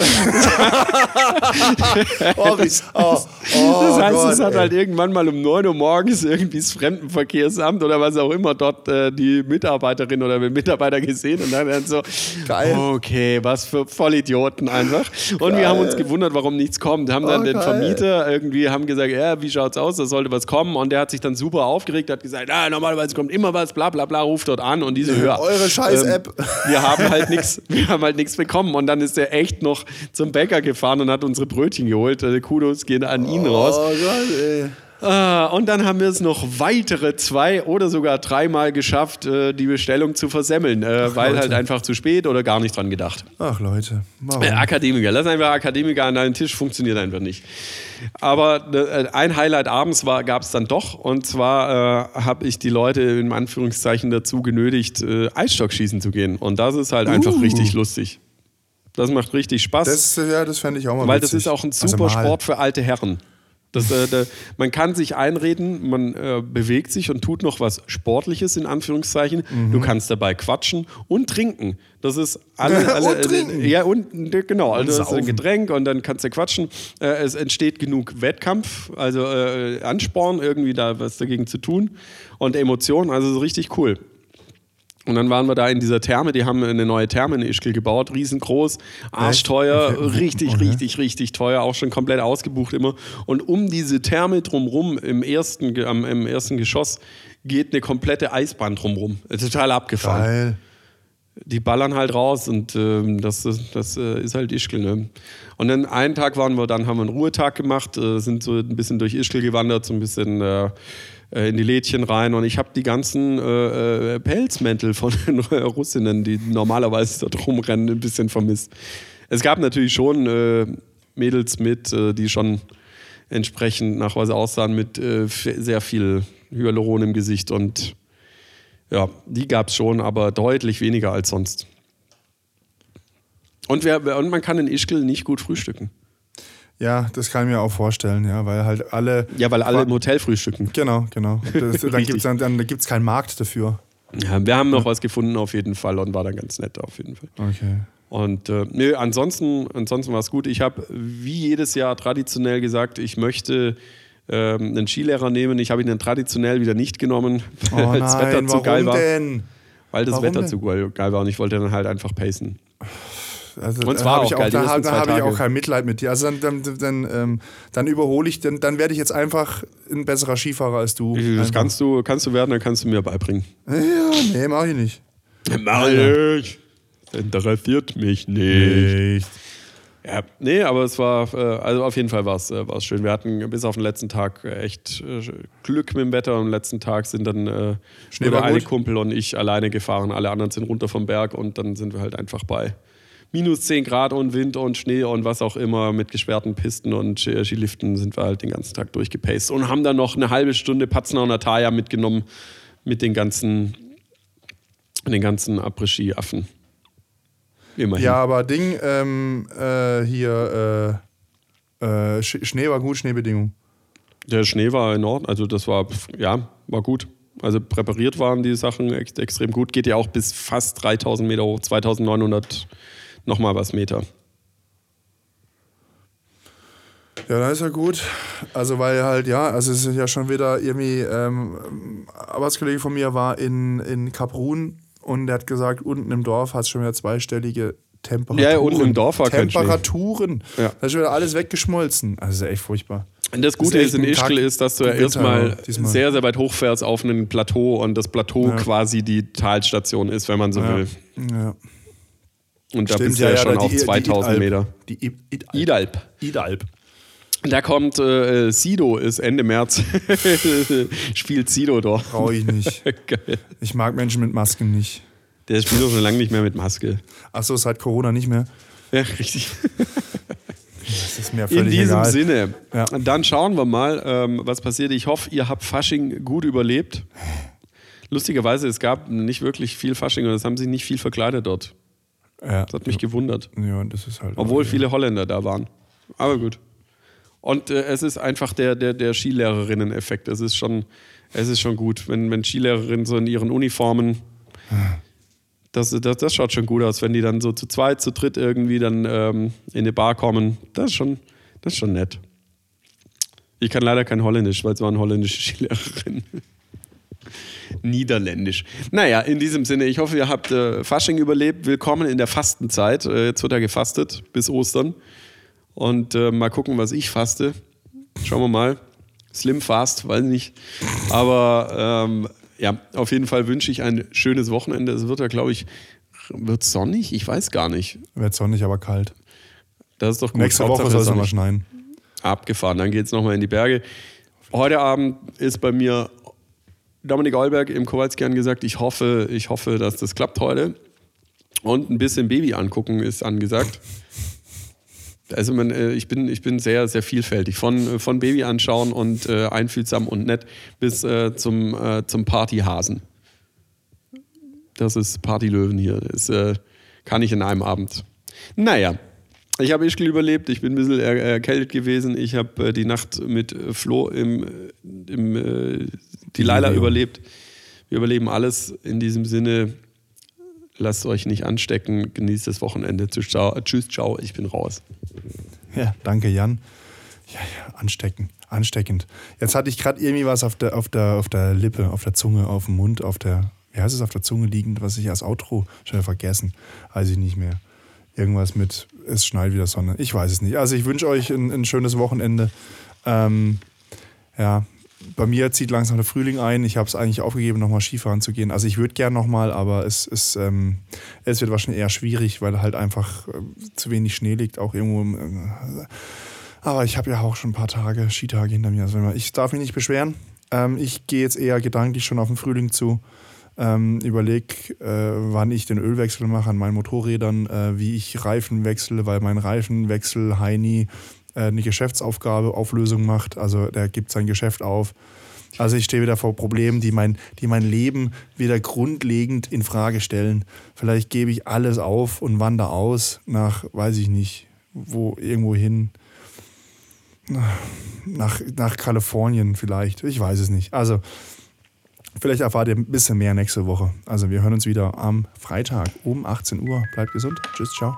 Oh, oh, oh Das heißt, Gott, es hat ey. halt irgendwann mal um 9 Uhr morgens irgendwie das Fremdenverkehrsamt oder was auch immer dort äh, die Mitarbeiterin oder den Mitarbeiter gesehen und dann, dann so, Geil. okay, was für Vollidioten einfach. Und wir haben uns gewundert, warum nichts kommt. Haben dann Oh, den geil. Vermieter irgendwie, haben gesagt, ja, wie schaut's aus, da sollte was kommen und der hat sich dann super aufgeregt, hat gesagt, ah, normalerweise kommt immer was, bla bla bla, ruft dort an und diese Hör. Eure Scheiß-App. Ähm, wir haben halt nichts, wir haben halt nichts bekommen und dann ist er echt noch zum Bäcker gefahren und hat unsere Brötchen geholt. Äh, Kudos gehen an ihn raus. Oh Gott, ey. Ah, und dann haben wir es noch weitere zwei oder sogar dreimal geschafft, äh, die Bestellung zu versemmeln, äh, weil Leute. halt einfach zu spät oder gar nicht dran gedacht. Ach Leute, warum? Akademiker, lass einfach Akademiker an deinen Tisch, funktioniert einfach nicht. Aber ein Highlight abends gab es dann doch und zwar äh, habe ich die Leute in Anführungszeichen dazu genötigt, äh, Eisstockschießen zu gehen. Und das ist halt einfach Uh. richtig lustig. Das macht richtig Spaß. Das, ja, das fände ich auch mal Weil das witzig. ist auch ein Also super mal. Sport für alte Herren. Das, äh, da, man kann sich einreden, man äh, bewegt sich und tut noch was Sportliches in Anführungszeichen. Mhm. Du kannst dabei quatschen und trinken. Das ist alle, alle Und trinken. Äh, ja und äh, genau, also das ist ein. Getränk und dann kannst du quatschen. Äh, es entsteht genug Wettkampf, also äh, Ansporn irgendwie da was dagegen zu tun und Emotionen. Also es ist richtig cool. Und dann waren wir da in dieser Therme, die haben eine neue Therme in Ischgl gebaut, riesengroß, arschteuer, richtig, Okay. richtig, richtig teuer, auch schon komplett ausgebucht immer. Und um diese Therme drumrum im ersten, im ersten Geschoss geht eine komplette Eisbahn drumrum. Total abgefahren. Geil. Die ballern halt raus und ähm, das, ist- das äh, ist halt Ischgl. Ne? Und dann einen Tag waren wir, dann haben wir einen Ruhetag gemacht, äh, sind so ein bisschen durch Ischgl gewandert, so ein bisschen äh, in die Lädchen rein und ich habe die ganzen äh, äh, Pelzmäntel von den Russinnen, die normalerweise da rumrennen, ein bisschen vermisst. Es gab natürlich schon äh, Mädels mit, äh, die schon entsprechend nach was aussahen, mit äh, sehr viel Hyaluron im Gesicht und ja, die gab es schon, aber deutlich weniger als sonst. Und, wer, und man kann in Ischgl nicht gut frühstücken. Ja, das kann ich mir auch vorstellen, ja, weil halt alle. Ja, weil alle im Hotel frühstücken. Genau, genau. Das, dann gibt es dann, dann gibt's keinen Markt dafür. Ja, wir haben noch was gefunden auf jeden Fall und war dann ganz nett auf jeden Fall. Okay. Und äh, nö, ansonsten, ansonsten war es gut. Ich habe wie jedes Jahr traditionell gesagt, ich möchte ähm, einen Skilehrer nehmen. Ich habe ihn dann traditionell wieder nicht genommen, Oh weil nein, das Wetter zu geil war. denn? Weil das Warum Wetter denn? zu geil war und ich wollte dann halt einfach pacen. Also, Und zwar auch ich geil, da da habe ich auch kein Mitleid mit dir. Also dann, dann, dann, ähm, dann überhole ich, dann, dann werde ich jetzt einfach ein besserer Skifahrer als du. Das Einfach. kannst du, kannst du werden, dann kannst du mir beibringen. Ja, nee, mach ich nicht. Mach ich. Interessiert mich nicht. Ja, nee, aber es war, äh, also auf jeden Fall war es äh, war's schön. Wir hatten bis auf den letzten Tag äh, echt Glück mit dem Wetter. Am letzten Tag sind dann äh, Schnee nur der eine? Kumpel und ich alleine gefahren. Alle anderen sind runter vom Berg und dann sind wir halt einfach bei minus 10 Grad und Wind und Schnee und was auch immer mit gesperrten Pisten und Ski- Skiliften sind wir halt den ganzen Tag durchgepaced und haben dann noch eine halbe Stunde Patzner und Nataya mitgenommen mit den ganzen, den ganzen Après-Ski-Affen. Immerhin. Ja, aber Ding, ähm, äh, hier, äh, äh, Sch- Schnee war gut, Schneebedingungen. Der Schnee war in Ordnung, also das war, ja, war gut. Also präpariert waren die Sachen ex extrem gut. Geht ja auch bis fast 3000 Meter hoch, 2900 nochmal was Meter. Ja, dann ist ja gut. Also, weil halt, ja, also es ist ja schon wieder irgendwie, ähm, ein Arbeitskollege von mir war in, in Kaprun und der hat gesagt, unten im Dorf hat es schon wieder zweistellige Temperaturen. Ja, ja, unten im Dorf war. Temperaturen. Ja. Da ist schon wieder alles weggeschmolzen. Also, das ist echt furchtbar. Und das Gute ist ist, echt in Ischgl ist, dass du ja erstmal sehr, sehr weit hochfährst auf ein Plateau und das Plateau Ja. quasi die Talstation ist, wenn man so Ja. will. Ja. Und da Stimmt, bist du ja, schon da auf die- die 2000 Idalp. Meter. Die Idalp. Idalp. Da kommt äh, Sido, ist Ende März. Spielt Sido dort. Brauche ich nicht. Geil. Ich mag Menschen mit Masken nicht. Der spielt doch schon lange nicht mehr mit Maske. Achso, seit Corona nicht mehr. Ja, richtig. Das ist mir In völlig diesem egal. Sinne. Ja. Dann schauen wir mal, ähm, was passiert. Ich hoffe, ihr habt Fasching gut überlebt. Lustigerweise, es gab nicht wirklich viel Fasching und es haben sich nicht viel verkleidet dort. Ja. Das hat mich gewundert. ja, das ist halt. Obwohl viele Holländer da waren. Aber gut. Und äh, es ist einfach der, der, der Skilehrerinnen-Effekt. Es ist schon, es ist schon gut, wenn, wenn Skilehrerinnen so in ihren Uniformen. Das, das, das schaut schon gut aus, wenn die dann so zu zweit, zu dritt irgendwie dann ähm, in eine Bar kommen. Das ist schon, das ist schon nett. Ich kann leider kein Holländisch, weil es waren holländische Skilehrerinnen. Niederländisch. Naja, in diesem Sinne, ich hoffe, ihr habt äh, Fasching überlebt. Willkommen in der Fastenzeit. Äh, jetzt wird er gefastet bis Ostern. Und äh, mal gucken, was ich faste. Schauen wir mal. Slim Fast, weiß nicht. Aber ähm, ja, auf jeden Fall wünsche ich ein schönes Wochenende. Es wird ja, glaube ich, wird sonnig? Ich weiß gar nicht. Wird sonnig, aber kalt. Das ist doch gut. Nächste Woche soll es nochmal schneien. abgefahren. Dann geht es nochmal in die Berge. Heute Abend ist bei mir Dominik Eulberg im Kowalski gesagt, ich hoffe, ich hoffe, dass das klappt heute. Und ein bisschen Baby angucken ist angesagt. Also man, äh, ich, bin, ich bin sehr, sehr vielfältig. Von, äh, von Baby anschauen und äh, einfühlsam und nett bis äh, zum, äh, zum Partyhasen. Das ist Partylöwen hier. Das äh, kann ich in einem Abend. Naja, ich habe Ischgl überlebt, ich bin ein bisschen er erkältet gewesen. Ich habe äh, die Nacht mit äh, Flo im, äh, im äh, die Laila Delirium. überlebt. Wir überleben alles. In diesem Sinne, lasst euch nicht anstecken, genießt das Wochenende. Tschüss, ciao, tschüss, ciao, ich bin raus. Ja, danke, Jan. Ja, ja, anstecken, ansteckend. Jetzt hatte ich gerade irgendwie was auf der, auf, der, auf der Lippe, auf der Zunge, auf dem Mund, auf der, wie heißt es, auf der Zunge liegend, was ich als Outro schon vergessen. Weiß ich nicht mehr. Irgendwas mit, es schneit wieder Sonne. Ich weiß es nicht. Also ich wünsche euch ein, ein schönes Wochenende. Ähm, ja, bei mir zieht langsam der Frühling ein. Ich habe es eigentlich aufgegeben, nochmal Skifahren zu gehen. Also ich würde gern nochmal, aber es, es, ähm, es wird wahrscheinlich eher schwierig, weil halt einfach äh, zu wenig Schnee liegt, auch irgendwo. im, Äh, aber ich habe ja auch schon ein paar Tage, Skitage hinter mir. Also ich darf mich nicht beschweren. Ähm, ich gehe jetzt eher gedanklich schon auf den Frühling zu. Ähm, überleg, äh, wann ich den Ölwechsel mache an meinen Motorrädern, äh, wie ich Reifen wechsle, weil mein Reifenwechsel Heini äh, eine Geschäftsaufgabe, Auflösung macht. Also der gibt sein Geschäft auf. Also ich stehe wieder vor Problemen, die mein, die mein Leben wieder grundlegend in Frage stellen. Vielleicht gebe ich alles auf und wandere aus nach, weiß ich nicht, wo irgendwo hin. Nach, nach Kalifornien vielleicht. Ich weiß es nicht. Also, Vielleicht erfahrt ihr ein bisschen mehr nächste Woche. Also wir hören uns wieder am Freitag um 18 Uhr. Bleibt gesund. Tschüss, ciao.